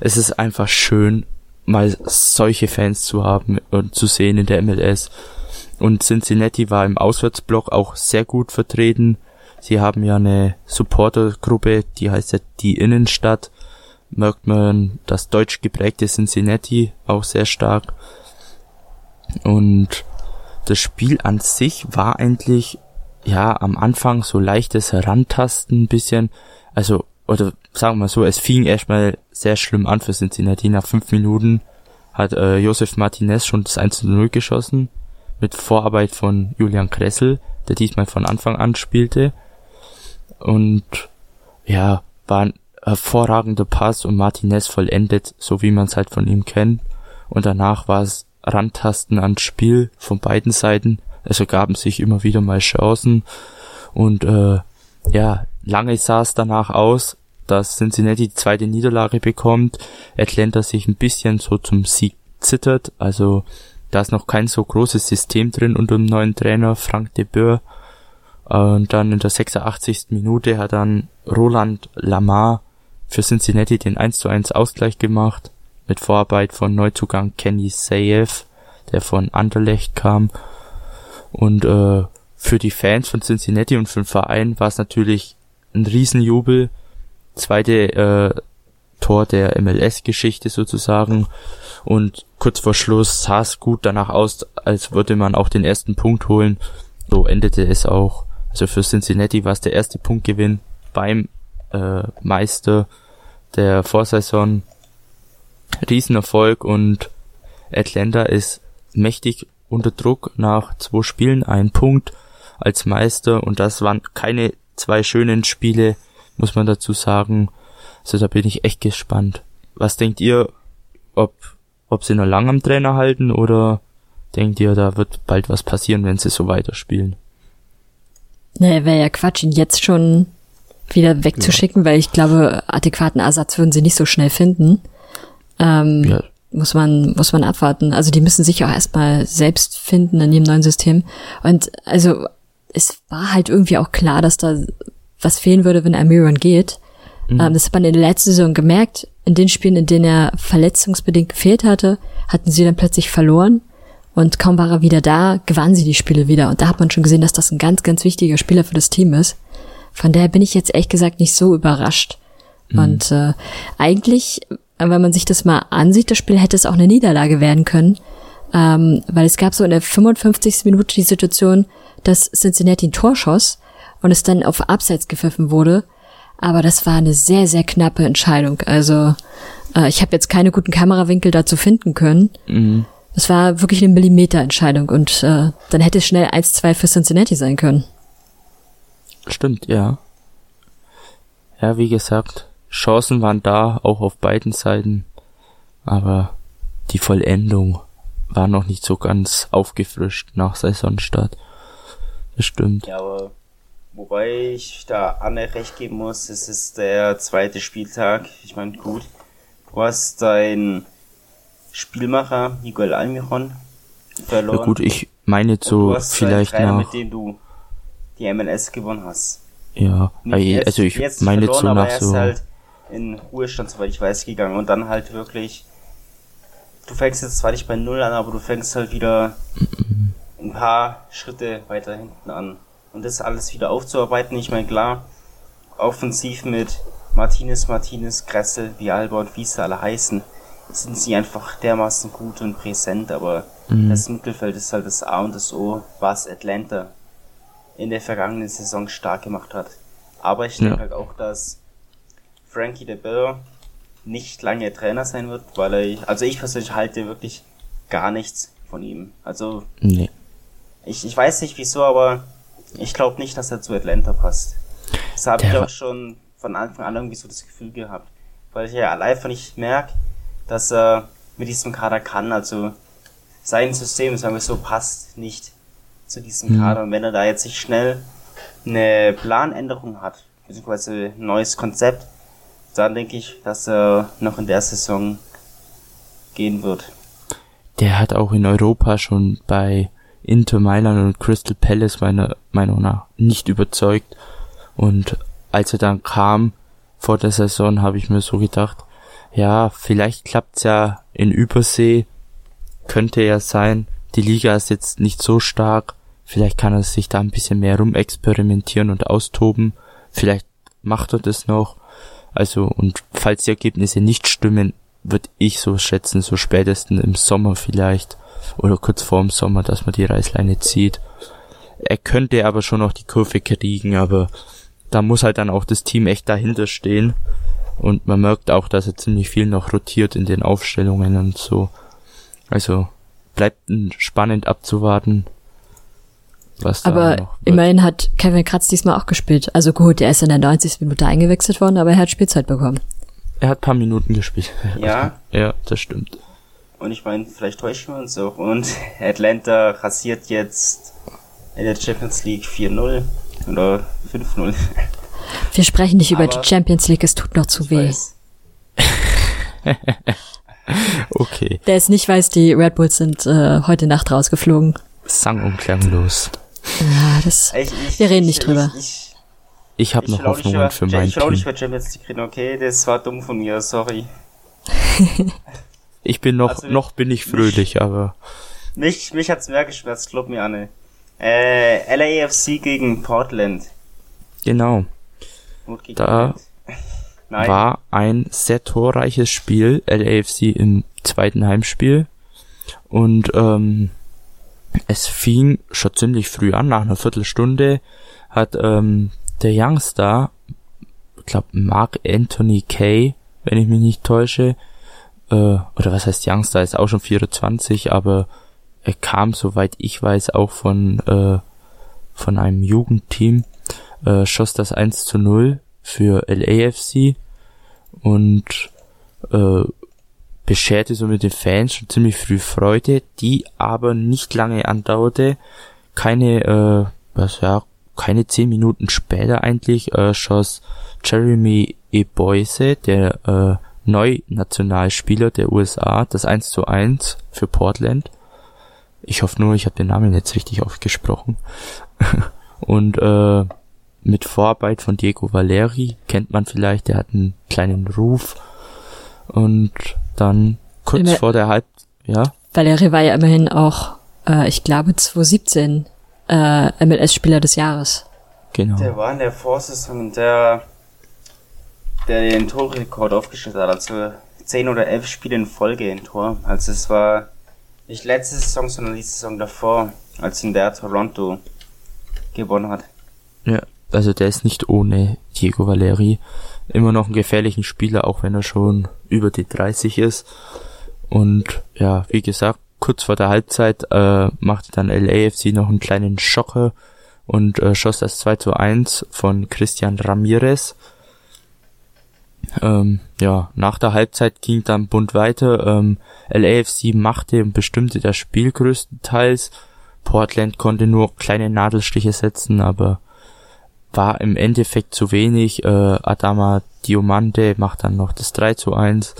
Es ist einfach schön, mal solche Fans zu haben und zu sehen in der MLS. Und Cincinnati war im Auswärtsblock auch sehr gut vertreten. Sie haben ja eine Supportergruppe, die heißt ja die Innenstadt. Merkt man das deutsch geprägte Cincinnati auch sehr stark. Und das Spiel an sich war eigentlich, ja, am Anfang so leichtes Herantasten bisschen. Also, oder sagen wir mal so, es fing erstmal sehr schlimm an für Cincinnati. Nach fünf Minuten hat äh, Josef Martinez schon das 1 0 geschossen. Mit Vorarbeit von Julian Kressel, der diesmal von Anfang an spielte. Und ja, war ein hervorragender Pass und Martinez vollendet, so wie man es halt von ihm kennt. Und danach war es Rantasten ans Spiel von beiden Seiten. Es ergaben sich immer wieder mal Chancen. Und äh, ja, lange sah es danach aus, dass Cincinnati die zweite Niederlage bekommt. Atlanta sich ein bisschen so zum Sieg zittert. Also da ist noch kein so großes System drin unter dem neuen Trainer Frank de Boer. Und dann in der 86. Minute hat dann Roland Lamar für Cincinnati den 1 zu 1 Ausgleich gemacht mit Vorarbeit von Neuzugang Kenny Sayev, der von Anderlecht kam. Und äh, für die Fans von Cincinnati und für den Verein war es natürlich ein Riesenjubel. Zweite äh, Tor der MLS-Geschichte sozusagen. Und kurz vor Schluss sah es gut danach aus, als würde man auch den ersten Punkt holen. So endete es auch. Also für Cincinnati war es der erste Punktgewinn beim äh, Meister der Vorsaison Riesenerfolg und Atlanta ist mächtig unter Druck nach zwei Spielen, ein Punkt als Meister und das waren keine zwei schönen Spiele, muss man dazu sagen. Also da bin ich echt gespannt. Was denkt ihr, ob, ob sie noch lang am Trainer halten oder denkt ihr, da wird bald was passieren, wenn sie so weiterspielen? Naja, wäre ja Quatsch, ihn jetzt schon wieder wegzuschicken, ja. weil ich glaube, adäquaten Ersatz würden sie nicht so schnell finden. Ähm, ja. Muss man, muss man abwarten. Also die müssen sich auch erstmal selbst finden in ihrem neuen System. Und also es war halt irgendwie auch klar, dass da was fehlen würde, wenn Amiron geht. Mhm. Ähm, das hat man in der letzten Saison gemerkt. In den Spielen, in denen er verletzungsbedingt gefehlt hatte, hatten sie dann plötzlich verloren. Und kaum war er wieder da, gewannen sie die Spiele wieder. Und da hat man schon gesehen, dass das ein ganz, ganz wichtiger Spieler für das Team ist. Von daher bin ich jetzt ehrlich gesagt nicht so überrascht. Mhm. Und äh, eigentlich, wenn man sich das mal ansieht, das Spiel hätte es auch eine Niederlage werden können. Ähm, weil es gab so in der 55. Minute die Situation, dass Cincinnati ein Tor schoss und es dann auf Abseits gepfiffen wurde. Aber das war eine sehr, sehr knappe Entscheidung. Also äh, ich habe jetzt keine guten Kamerawinkel dazu finden können. Mhm. Es war wirklich eine Millimeterentscheidung und äh, dann hätte es schnell 1-2 für Cincinnati sein können. Stimmt, ja. Ja, wie gesagt, Chancen waren da, auch auf beiden Seiten, aber die Vollendung war noch nicht so ganz aufgefrischt nach Saisonstart. Das stimmt. Ja, aber wobei ich da Anne recht geben muss, es ist der zweite Spieltag. Ich meine, gut, du hast dein Spielmacher Miguel Almiron verloren. Ja gut, ich meine so vielleicht nach... mit dem du die MLS gewonnen hast. Ja, jetzt, also ich meine so nach so... Halt in Ruhestand, soweit ich weiß, gegangen und dann halt wirklich... Du fängst jetzt zwar nicht bei Null an, aber du fängst halt wieder ein paar Schritte weiter hinten an. Und das alles wieder aufzuarbeiten, ich meine, klar, offensiv mit Martinez, Martinez, Gressel, Vialba und wie sie alle heißen, sind sie einfach dermaßen gut und präsent, aber mhm. das Mittelfeld ist halt das A und das O, was Atlanta in der vergangenen Saison stark gemacht hat. Aber ich denke ja. halt auch, dass Frankie de Boer nicht lange Trainer sein wird, weil er, also ich persönlich halte wirklich gar nichts von ihm. Also, nee. ich, ich weiß nicht wieso, aber ich glaube nicht, dass er zu Atlanta passt. Das habe ich auch schon von Anfang an irgendwie so das Gefühl gehabt. Weil ich ja einfach nicht merke, dass er mit diesem Kader kann. Also sein System, sagen wir so, passt nicht zu diesem mhm. Kader. Und wenn er da jetzt sich schnell eine Planänderung hat, beziehungsweise ein neues Konzept, dann denke ich, dass er noch in der Saison gehen wird. Der hat auch in Europa schon bei Inter Mailand und Crystal Palace meiner Meinung nach nicht überzeugt. Und als er dann kam vor der Saison, habe ich mir so gedacht, ja, vielleicht klappt's ja in Übersee, könnte ja sein. Die Liga ist jetzt nicht so stark. Vielleicht kann er sich da ein bisschen mehr rumexperimentieren und austoben. Vielleicht macht er das noch. Also, und falls die Ergebnisse nicht stimmen, würde ich so schätzen, so spätestens im Sommer vielleicht oder kurz vor dem Sommer, dass man die Reißleine zieht. Er könnte aber schon noch die Kurve kriegen, aber da muss halt dann auch das Team echt dahinter stehen. Und man merkt auch, dass er ziemlich viel noch rotiert in den Aufstellungen und so. Also bleibt spannend abzuwarten. Was aber noch immerhin hat Kevin Kratz diesmal auch gespielt. Also gut, er ist in der 90. Minute eingewechselt worden, aber er hat Spielzeit bekommen. Er hat paar Minuten gespielt. Ja. ja, das stimmt. Und ich meine, vielleicht täuschen wir uns auch. Und Atlanta rasiert jetzt in der Champions League 4-0 oder 5-0. Wir sprechen nicht über die Champions League, es tut noch zu weh. okay. Der es nicht weiß, die Red Bulls sind äh, heute Nacht rausgeflogen. Sang und klanglos. Ja, das. Ich, ich, wir reden nicht ich, drüber. Ich, ich habe noch Hoffnungen für mein ich Team. Ich will Champions League reden, okay? Das war dumm von mir, sorry. ich bin noch, also, noch bin ich fröhlich, mich, aber. Mich, mich hat's mehr geschmerzt, glaub mir, Anne. Äh, LAFC gegen Portland. Genau. Da war ein sehr torreiches Spiel, LAFC im zweiten Heimspiel. Und ähm, es fing schon ziemlich früh an, nach einer Viertelstunde hat ähm, der Youngster, ich glaube Mark Anthony Kay, wenn ich mich nicht täusche, äh, oder was heißt Youngster, ist auch schon 24, aber er kam, soweit ich weiß, auch von, äh, von einem Jugendteam, äh, schoss das 1 zu 0 für LAFC und äh, bescherte so mit den Fans schon ziemlich früh Freude, die aber nicht lange andauerte. Keine, äh, was ja, keine zehn Minuten später eigentlich äh, schoss Jeremy E. Boise, der äh, Neunationalspieler der USA, das 1 zu 1 für Portland. Ich hoffe nur, ich habe den Namen jetzt richtig ausgesprochen. Und äh, mit Vorarbeit von Diego Valeri kennt man vielleicht, der hat einen kleinen Ruf. Und dann kurz Immer, vor der Halb, ja. Valeri war ja immerhin auch, äh, ich glaube, 2017 äh, MLS-Spieler des Jahres. Genau. Der war in der Vorsaison der, der den Torrekord aufgestellt hat, also 10 oder 11 Spiele in Folge in Tor. Also es war nicht letzte Saison, sondern die Saison davor, als in der Toronto gewonnen hat. Ja, also der ist nicht ohne Diego Valeri immer noch einen gefährlichen Spieler, auch wenn er schon über die 30 ist. Und ja, wie gesagt, kurz vor der Halbzeit äh, machte dann LAFC noch einen kleinen Schocker und äh, schoss das 2 zu 1 von Christian Ramirez. Ähm, ja, nach der Halbzeit ging dann bunt weiter. Ähm, LAFC machte und bestimmte das Spiel größtenteils. Portland konnte nur kleine Nadelstiche setzen, aber war im Endeffekt zu wenig. Äh, Adama Diomande macht dann noch das 3 zu 1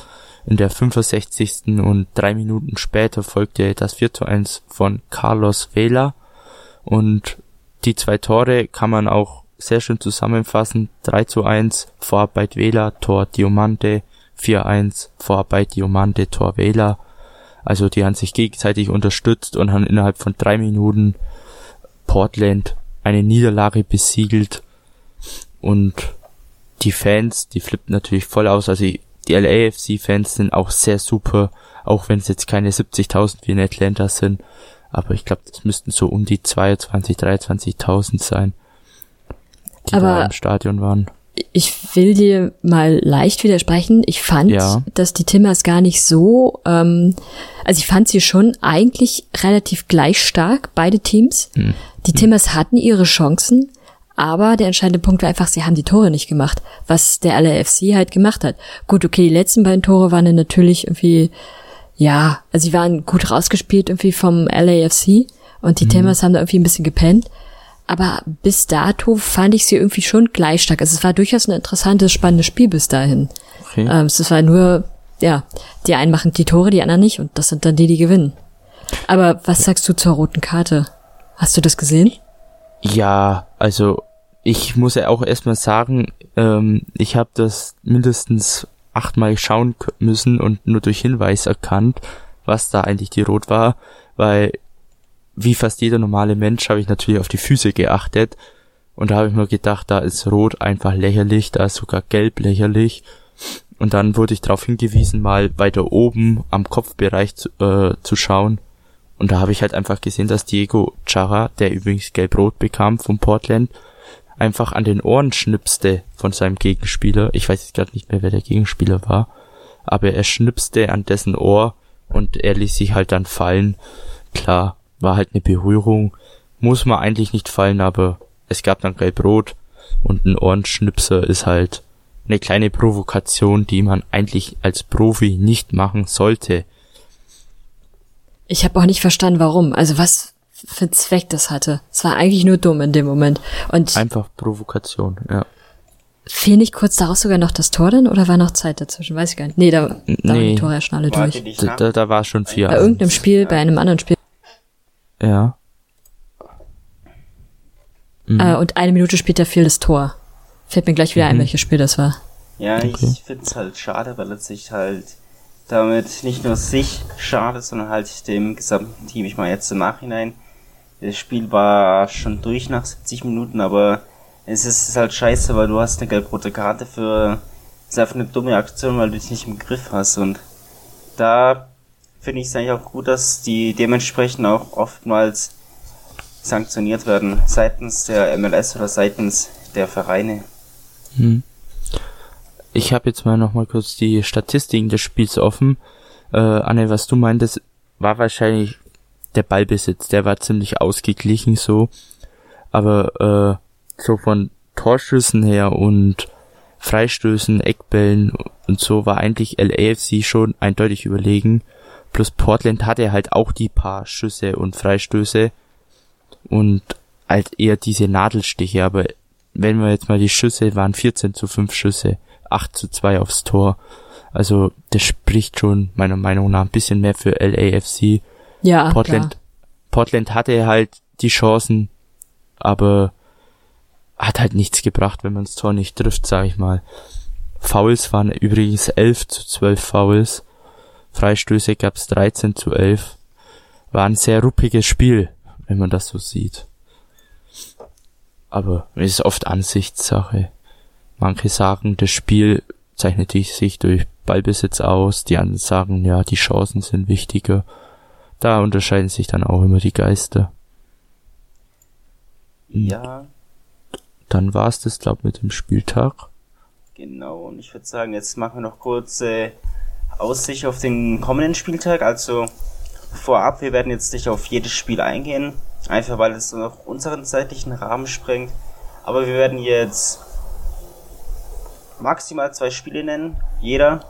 in der 65. und drei Minuten später folgte das 4 zu 1 von Carlos Vela und die zwei Tore kann man auch sehr schön zusammenfassen. 3 zu 1 Vorarbeit Vela, Tor Diomande, 4-1 Vorarbeit Diomande, Tor Vela. Also die haben sich gegenseitig unterstützt und haben innerhalb von drei Minuten Portland eine Niederlage besiegelt und die Fans, die flippen natürlich voll aus. Also die LAFC-Fans sind auch sehr super, auch wenn es jetzt keine 70.000 wie in Atlanta sind. Aber ich glaube, das müssten so um die 22, 23.000 sein, die Aber da im Stadion waren. Ich will dir mal leicht widersprechen. Ich fand, ja. dass die Timmers gar nicht so, ähm, also ich fand sie schon eigentlich relativ gleich stark, beide Teams. Hm. Die Timmers hatten ihre Chancen, aber der entscheidende Punkt war einfach, sie haben die Tore nicht gemacht, was der LAFC halt gemacht hat. Gut, okay, die letzten beiden Tore waren dann natürlich irgendwie, ja, also sie waren gut rausgespielt irgendwie vom LAFC und die mhm. Timbers haben da irgendwie ein bisschen gepennt. Aber bis dato fand ich sie irgendwie schon gleich stark. Also es war durchaus ein interessantes, spannendes Spiel bis dahin. Okay. Ähm, es war nur, ja, die einen machen die Tore, die anderen nicht und das sind dann die, die gewinnen. Aber was sagst du zur roten Karte? Hast du das gesehen? Ja, also ich muss ja auch erstmal sagen, ähm, ich habe das mindestens achtmal schauen müssen und nur durch Hinweis erkannt, was da eigentlich die Rot war, weil wie fast jeder normale Mensch habe ich natürlich auf die Füße geachtet und da habe ich mir gedacht, da ist Rot einfach lächerlich, da ist sogar Gelb lächerlich. Und dann wurde ich darauf hingewiesen, mal weiter oben am Kopfbereich zu, äh, zu schauen und da habe ich halt einfach gesehen, dass Diego Chara, der übrigens gelb-rot bekam von Portland, einfach an den Ohren schnipste von seinem Gegenspieler. Ich weiß jetzt gerade nicht mehr, wer der Gegenspieler war, aber er schnipste an dessen Ohr und er ließ sich halt dann fallen. Klar, war halt eine Berührung, muss man eigentlich nicht fallen, aber es gab dann gelb-rot und ein Ohrenschnipser ist halt eine kleine Provokation, die man eigentlich als Profi nicht machen sollte. Ich habe auch nicht verstanden, warum. Also was für Zweck das hatte. Es war eigentlich nur dumm in dem Moment. Und Einfach Provokation, ja. Fehl nicht kurz daraus sogar noch das Tor denn oder war noch Zeit dazwischen? Weiß ich gar nicht. Nee, da, da waren die Tore ja schon alle durch. Da, da, da war schon vier. Bei irgendeinem Spiel, bei einem anderen Spiel. Ja. Mhm. Äh, und eine Minute später fiel das Tor. Fällt mir gleich wieder mhm. ein, welches Spiel das war. Ja, okay. ich find's halt schade, weil es sich halt damit nicht nur sich schadet, sondern halt dem gesamten Team. Ich meine jetzt im Nachhinein, das Spiel war schon durch nach 70 Minuten, aber es ist halt scheiße, weil du hast eine gelb-rote Karte für, ist einfach eine dumme Aktion, weil du dich nicht im Griff hast und da finde ich es eigentlich auch gut, dass die dementsprechend auch oftmals sanktioniert werden, seitens der MLS oder seitens der Vereine. Hm. Ich habe jetzt mal noch mal kurz die Statistiken des Spiels offen. Äh, Anne, was du meintest, war wahrscheinlich der Ballbesitz. Der war ziemlich ausgeglichen so. Aber äh, so von Torschüssen her und Freistößen, Eckbällen und so war eigentlich LAFC schon eindeutig überlegen. Plus Portland hatte halt auch die paar Schüsse und Freistöße und halt eher diese Nadelstiche, aber wenn wir jetzt mal die Schüsse waren 14 zu 5 Schüsse, 8 zu 2 aufs Tor. Also das spricht schon meiner Meinung nach ein bisschen mehr für LAFC. Ja, Portland, klar. Portland hatte halt die Chancen, aber hat halt nichts gebracht, wenn man das Tor nicht trifft, sag ich mal. Fouls waren übrigens 11 zu 12 Fouls. Freistöße gab's 13 zu 11. War ein sehr ruppiges Spiel, wenn man das so sieht. Aber es ist oft Ansichtssache. Manche sagen, das Spiel zeichnet sich durch Ballbesitz aus, die anderen sagen, ja, die Chancen sind wichtiger. Da unterscheiden sich dann auch immer die Geister. Ja, Dann war's das, glaub mit dem Spieltag. genau. Und ich würde sagen, jetzt machen wir noch kurz äh, Aussicht auf den kommenden Spieltag. Also vorab, wir werden jetzt nicht auf jedes Spiel eingehen, einfach weil es noch unseren zeitlichen Rahmen sprengt. Aber wir werden jetzt maximal zwei Spiele nennen, jeder,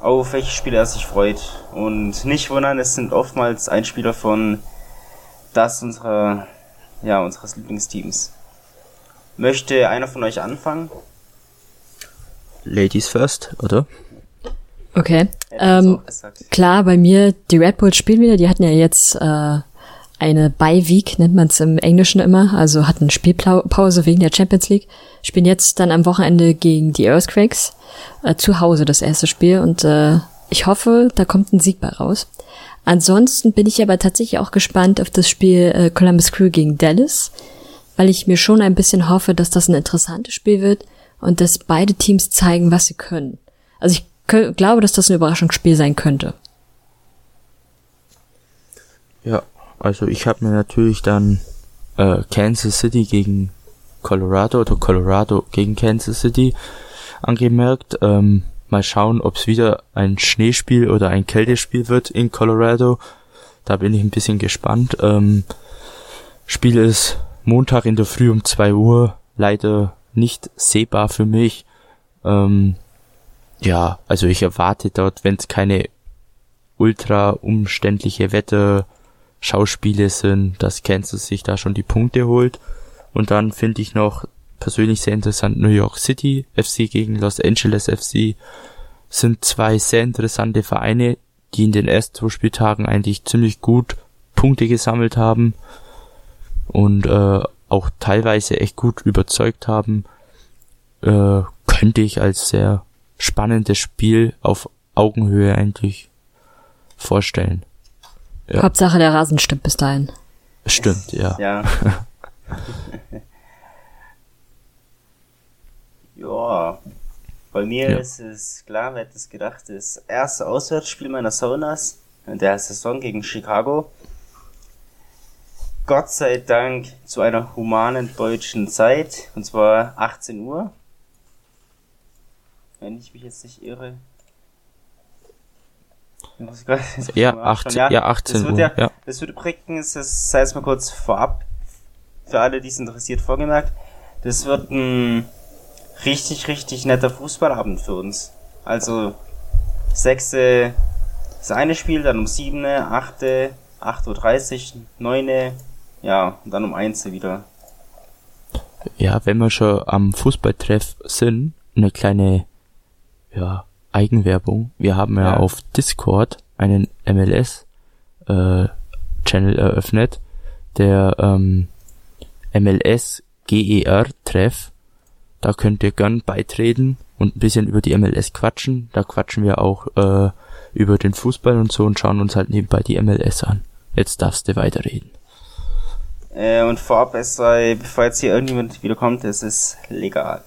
auf welche Spiele er sich freut. Und nicht wundern, es sind oftmals Einspieler von das unserer, ja, unseres Lieblingsteams. Möchte einer von euch anfangen? Ladies first, oder? Okay. Ähm, klar, bei mir, die Red Bulls spielen wieder, die hatten ja jetzt äh, eine Bye-Week, nennt man es im Englischen immer, also hatten Spielpause wegen der Champions League, spielen jetzt dann am Wochenende gegen die Earthquakes, äh, zu Hause das erste Spiel und äh, ich hoffe, da kommt ein Sieg bei raus. Ansonsten bin ich aber tatsächlich auch gespannt auf das Spiel äh, Columbus Crew gegen Dallas, weil ich mir schon ein bisschen hoffe, dass das ein interessantes Spiel wird und dass beide Teams zeigen, was sie können. Also ich glaube, dass das ein Überraschungsspiel sein könnte. Ja, also ich habe mir natürlich dann äh, Kansas City gegen Colorado oder Colorado gegen Kansas City angemerkt. Ähm, mal schauen, ob es wieder ein Schneespiel oder ein Kältespiel wird in Colorado. Da bin ich ein bisschen gespannt. Ähm, Spiel ist Montag in der Früh um 2 Uhr. Leider nicht sehbar für mich. Ähm, ja, also ich erwarte dort, wenn es keine ultra umständliche Wetter Schauspiele sind, dass Kansas sich da schon die Punkte holt. Und dann finde ich noch persönlich sehr interessant New York City FC gegen Los Angeles FC. Sind zwei sehr interessante Vereine, die in den ersten zwei Spieltagen eigentlich ziemlich gut Punkte gesammelt haben und äh, auch teilweise echt gut überzeugt haben. Äh, könnte ich als sehr spannendes Spiel auf Augenhöhe eigentlich vorstellen. Ja. Hauptsache der Rasen stimmt bis dahin. Stimmt, ja. Ja. ja. Bei mir Ja. ist es klar, wer hätte es gedacht, das erste Auswärtsspiel meiner Saunas in der Saison gegen Chicago. Gott sei Dank zu einer humanen deutschen Zeit, und zwar 18 Uhr. Wenn ich mich jetzt nicht irre. Ich muss grad- jetzt Ja, mal nachschauen. 18, ja, 18 das wird Uhr, ja, ja. Das wird übrigens, das sei es mal kurz vorab, für alle, die es interessiert, vorgemerkt. Das wird ein richtig, richtig netter Fußballabend für uns. Also, sechste, das eine Spiel, dann um siebene, achte, 8.30 Uhr, neune, ja, und dann um eins wieder. Ja, wenn wir schon am Fußballtreff sind, eine kleine, ja, Eigenwerbung. Wir haben ja, Ja. auf Discord einen MLS äh, Channel eröffnet, der ähm, MLS GER Treff. Da könnt ihr gern beitreten und ein bisschen über die MLS quatschen. Da quatschen wir auch äh, über den Fußball und so und schauen uns halt nebenbei die MLS an. Jetzt darfst du weiterreden. Äh, und vorab, es sei, bevor jetzt hier irgendjemand wieder kommt, es ist legal.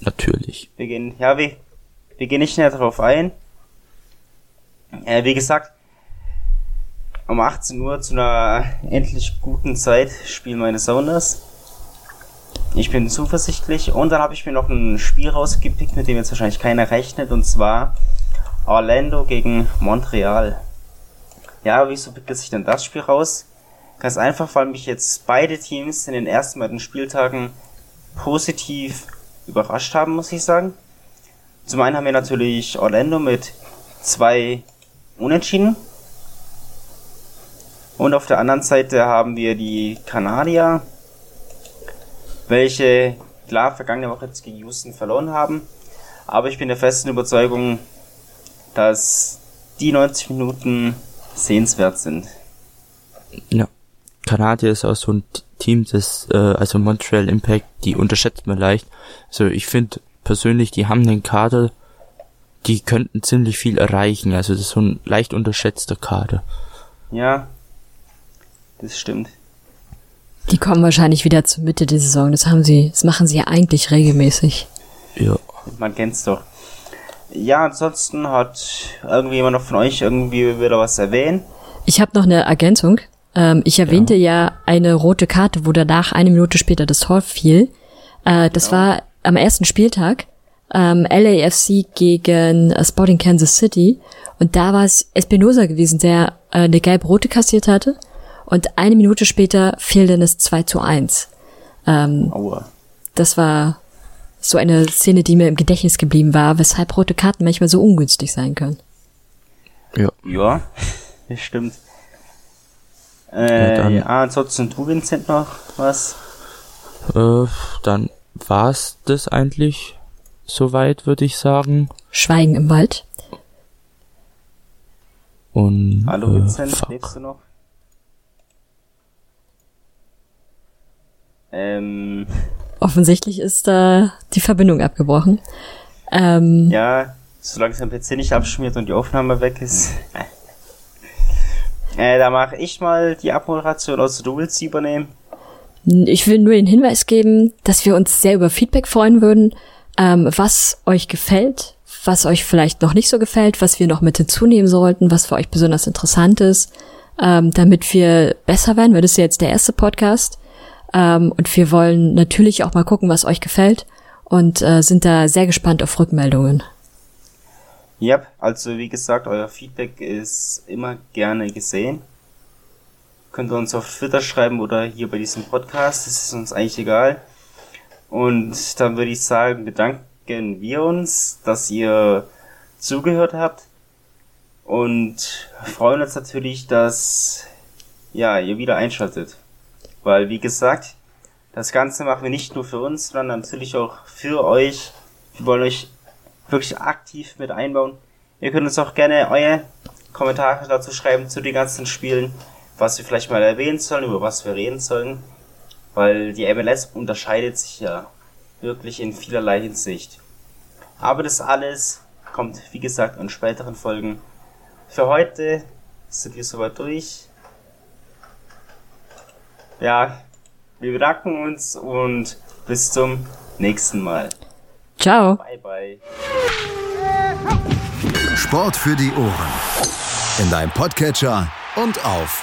Natürlich. Wir gehen, ja, wir, wir gehen nicht näher darauf ein. Äh, wie gesagt, um 18 Uhr zu einer endlich guten Zeit spielen meine Sounders. Ich bin zuversichtlich und dann habe ich mir noch ein Spiel rausgepickt, mit dem jetzt wahrscheinlich keiner rechnet, und zwar Orlando gegen Montreal. Ja, wieso pickt sich denn das Spiel raus? Ganz einfach, weil mich jetzt beide Teams in den ersten beiden Spieltagen positiv überrascht haben, muss ich sagen. Zum einen haben wir natürlich Orlando mit zwei Unentschieden. Und auf der anderen Seite haben wir die Kanadier, welche klar vergangene Woche jetzt gegen Houston verloren haben. Aber ich bin der festen Überzeugung, dass die 90 Minuten sehenswert sind. Ja. Kanadier ist auch so ein Team, das, äh, also Montreal Impact, die unterschätzt man leicht. Also ich finde persönlich, die haben einen Kader, die könnten ziemlich viel erreichen. Also das ist so ein leicht unterschätzter Kader. Ja, das stimmt. Die kommen wahrscheinlich wieder zur Mitte der Saison. Das haben sie, das machen sie ja eigentlich regelmäßig. Ja. Man kennt's doch. Ja, ansonsten hat irgendwie jemand noch von euch irgendwie wieder was erwähnt. Ich habe noch eine Ergänzung. Ähm, ich erwähnte ja. ja. eine rote Karte, wo danach eine Minute später das Tor fiel. Äh, das ja. war am ersten Spieltag. Ähm, LAFC gegen äh, Sporting Kansas City. Und da war es Espinosa gewesen, der äh, eine gelb-rote kassiert hatte. Und eine Minute später fiel dann das 2 zu 1. Ähm, Aua. Das war so eine Szene, die mir im Gedächtnis geblieben war, weshalb rote Karten manchmal so ungünstig sein können. Ja. Ja, das stimmt. Äh, ja, ja, ansonsten du, Vincent, noch was? Äh, dann war's das eigentlich soweit, würde ich sagen. Schweigen im Wald. Und, Hallo Vincent, fuck. lebst du noch? Ähm. Offensichtlich ist da die Verbindung abgebrochen. Ähm, ja, solange sein PC nicht abschmiert und die Aufnahme weg ist. äh, da mache ich mal die Abmoderation, also du willst sie übernehmen. Ich will nur den Hinweis geben, dass wir uns sehr über Feedback freuen würden, ähm, was euch gefällt, was euch vielleicht noch nicht so gefällt, was wir noch mit hinzunehmen sollten, was für euch besonders interessant ist, ähm, damit wir besser werden, weil das ist ja jetzt der erste Podcast. Ähm, und wir wollen natürlich auch mal gucken, was euch gefällt und äh, sind da sehr gespannt auf Rückmeldungen. Ja, yep, also wie gesagt, euer Feedback ist immer gerne gesehen. Könnt ihr uns auf Twitter schreiben oder hier bei diesem Podcast, das ist uns eigentlich egal. Und dann würde ich sagen, bedanken wir uns, dass ihr zugehört habt und freuen uns natürlich, dass ja, ihr wieder einschaltet. Weil, wie gesagt, das Ganze machen wir nicht nur für uns, sondern natürlich auch für euch. Wir wollen euch wirklich aktiv mit einbauen. Ihr könnt uns auch gerne eure Kommentare dazu schreiben zu den ganzen Spielen, was wir vielleicht mal erwähnen sollen, über was wir reden sollen. Weil die MLS unterscheidet sich ja wirklich in vielerlei Hinsicht. Aber das alles kommt, wie gesagt, in späteren Folgen. Für heute sind wir soweit durch ja, wir bedanken uns und bis zum nächsten Mal. Ciao. Bye, bye. Sport für die Ohren. In deinem Podcatcher und auf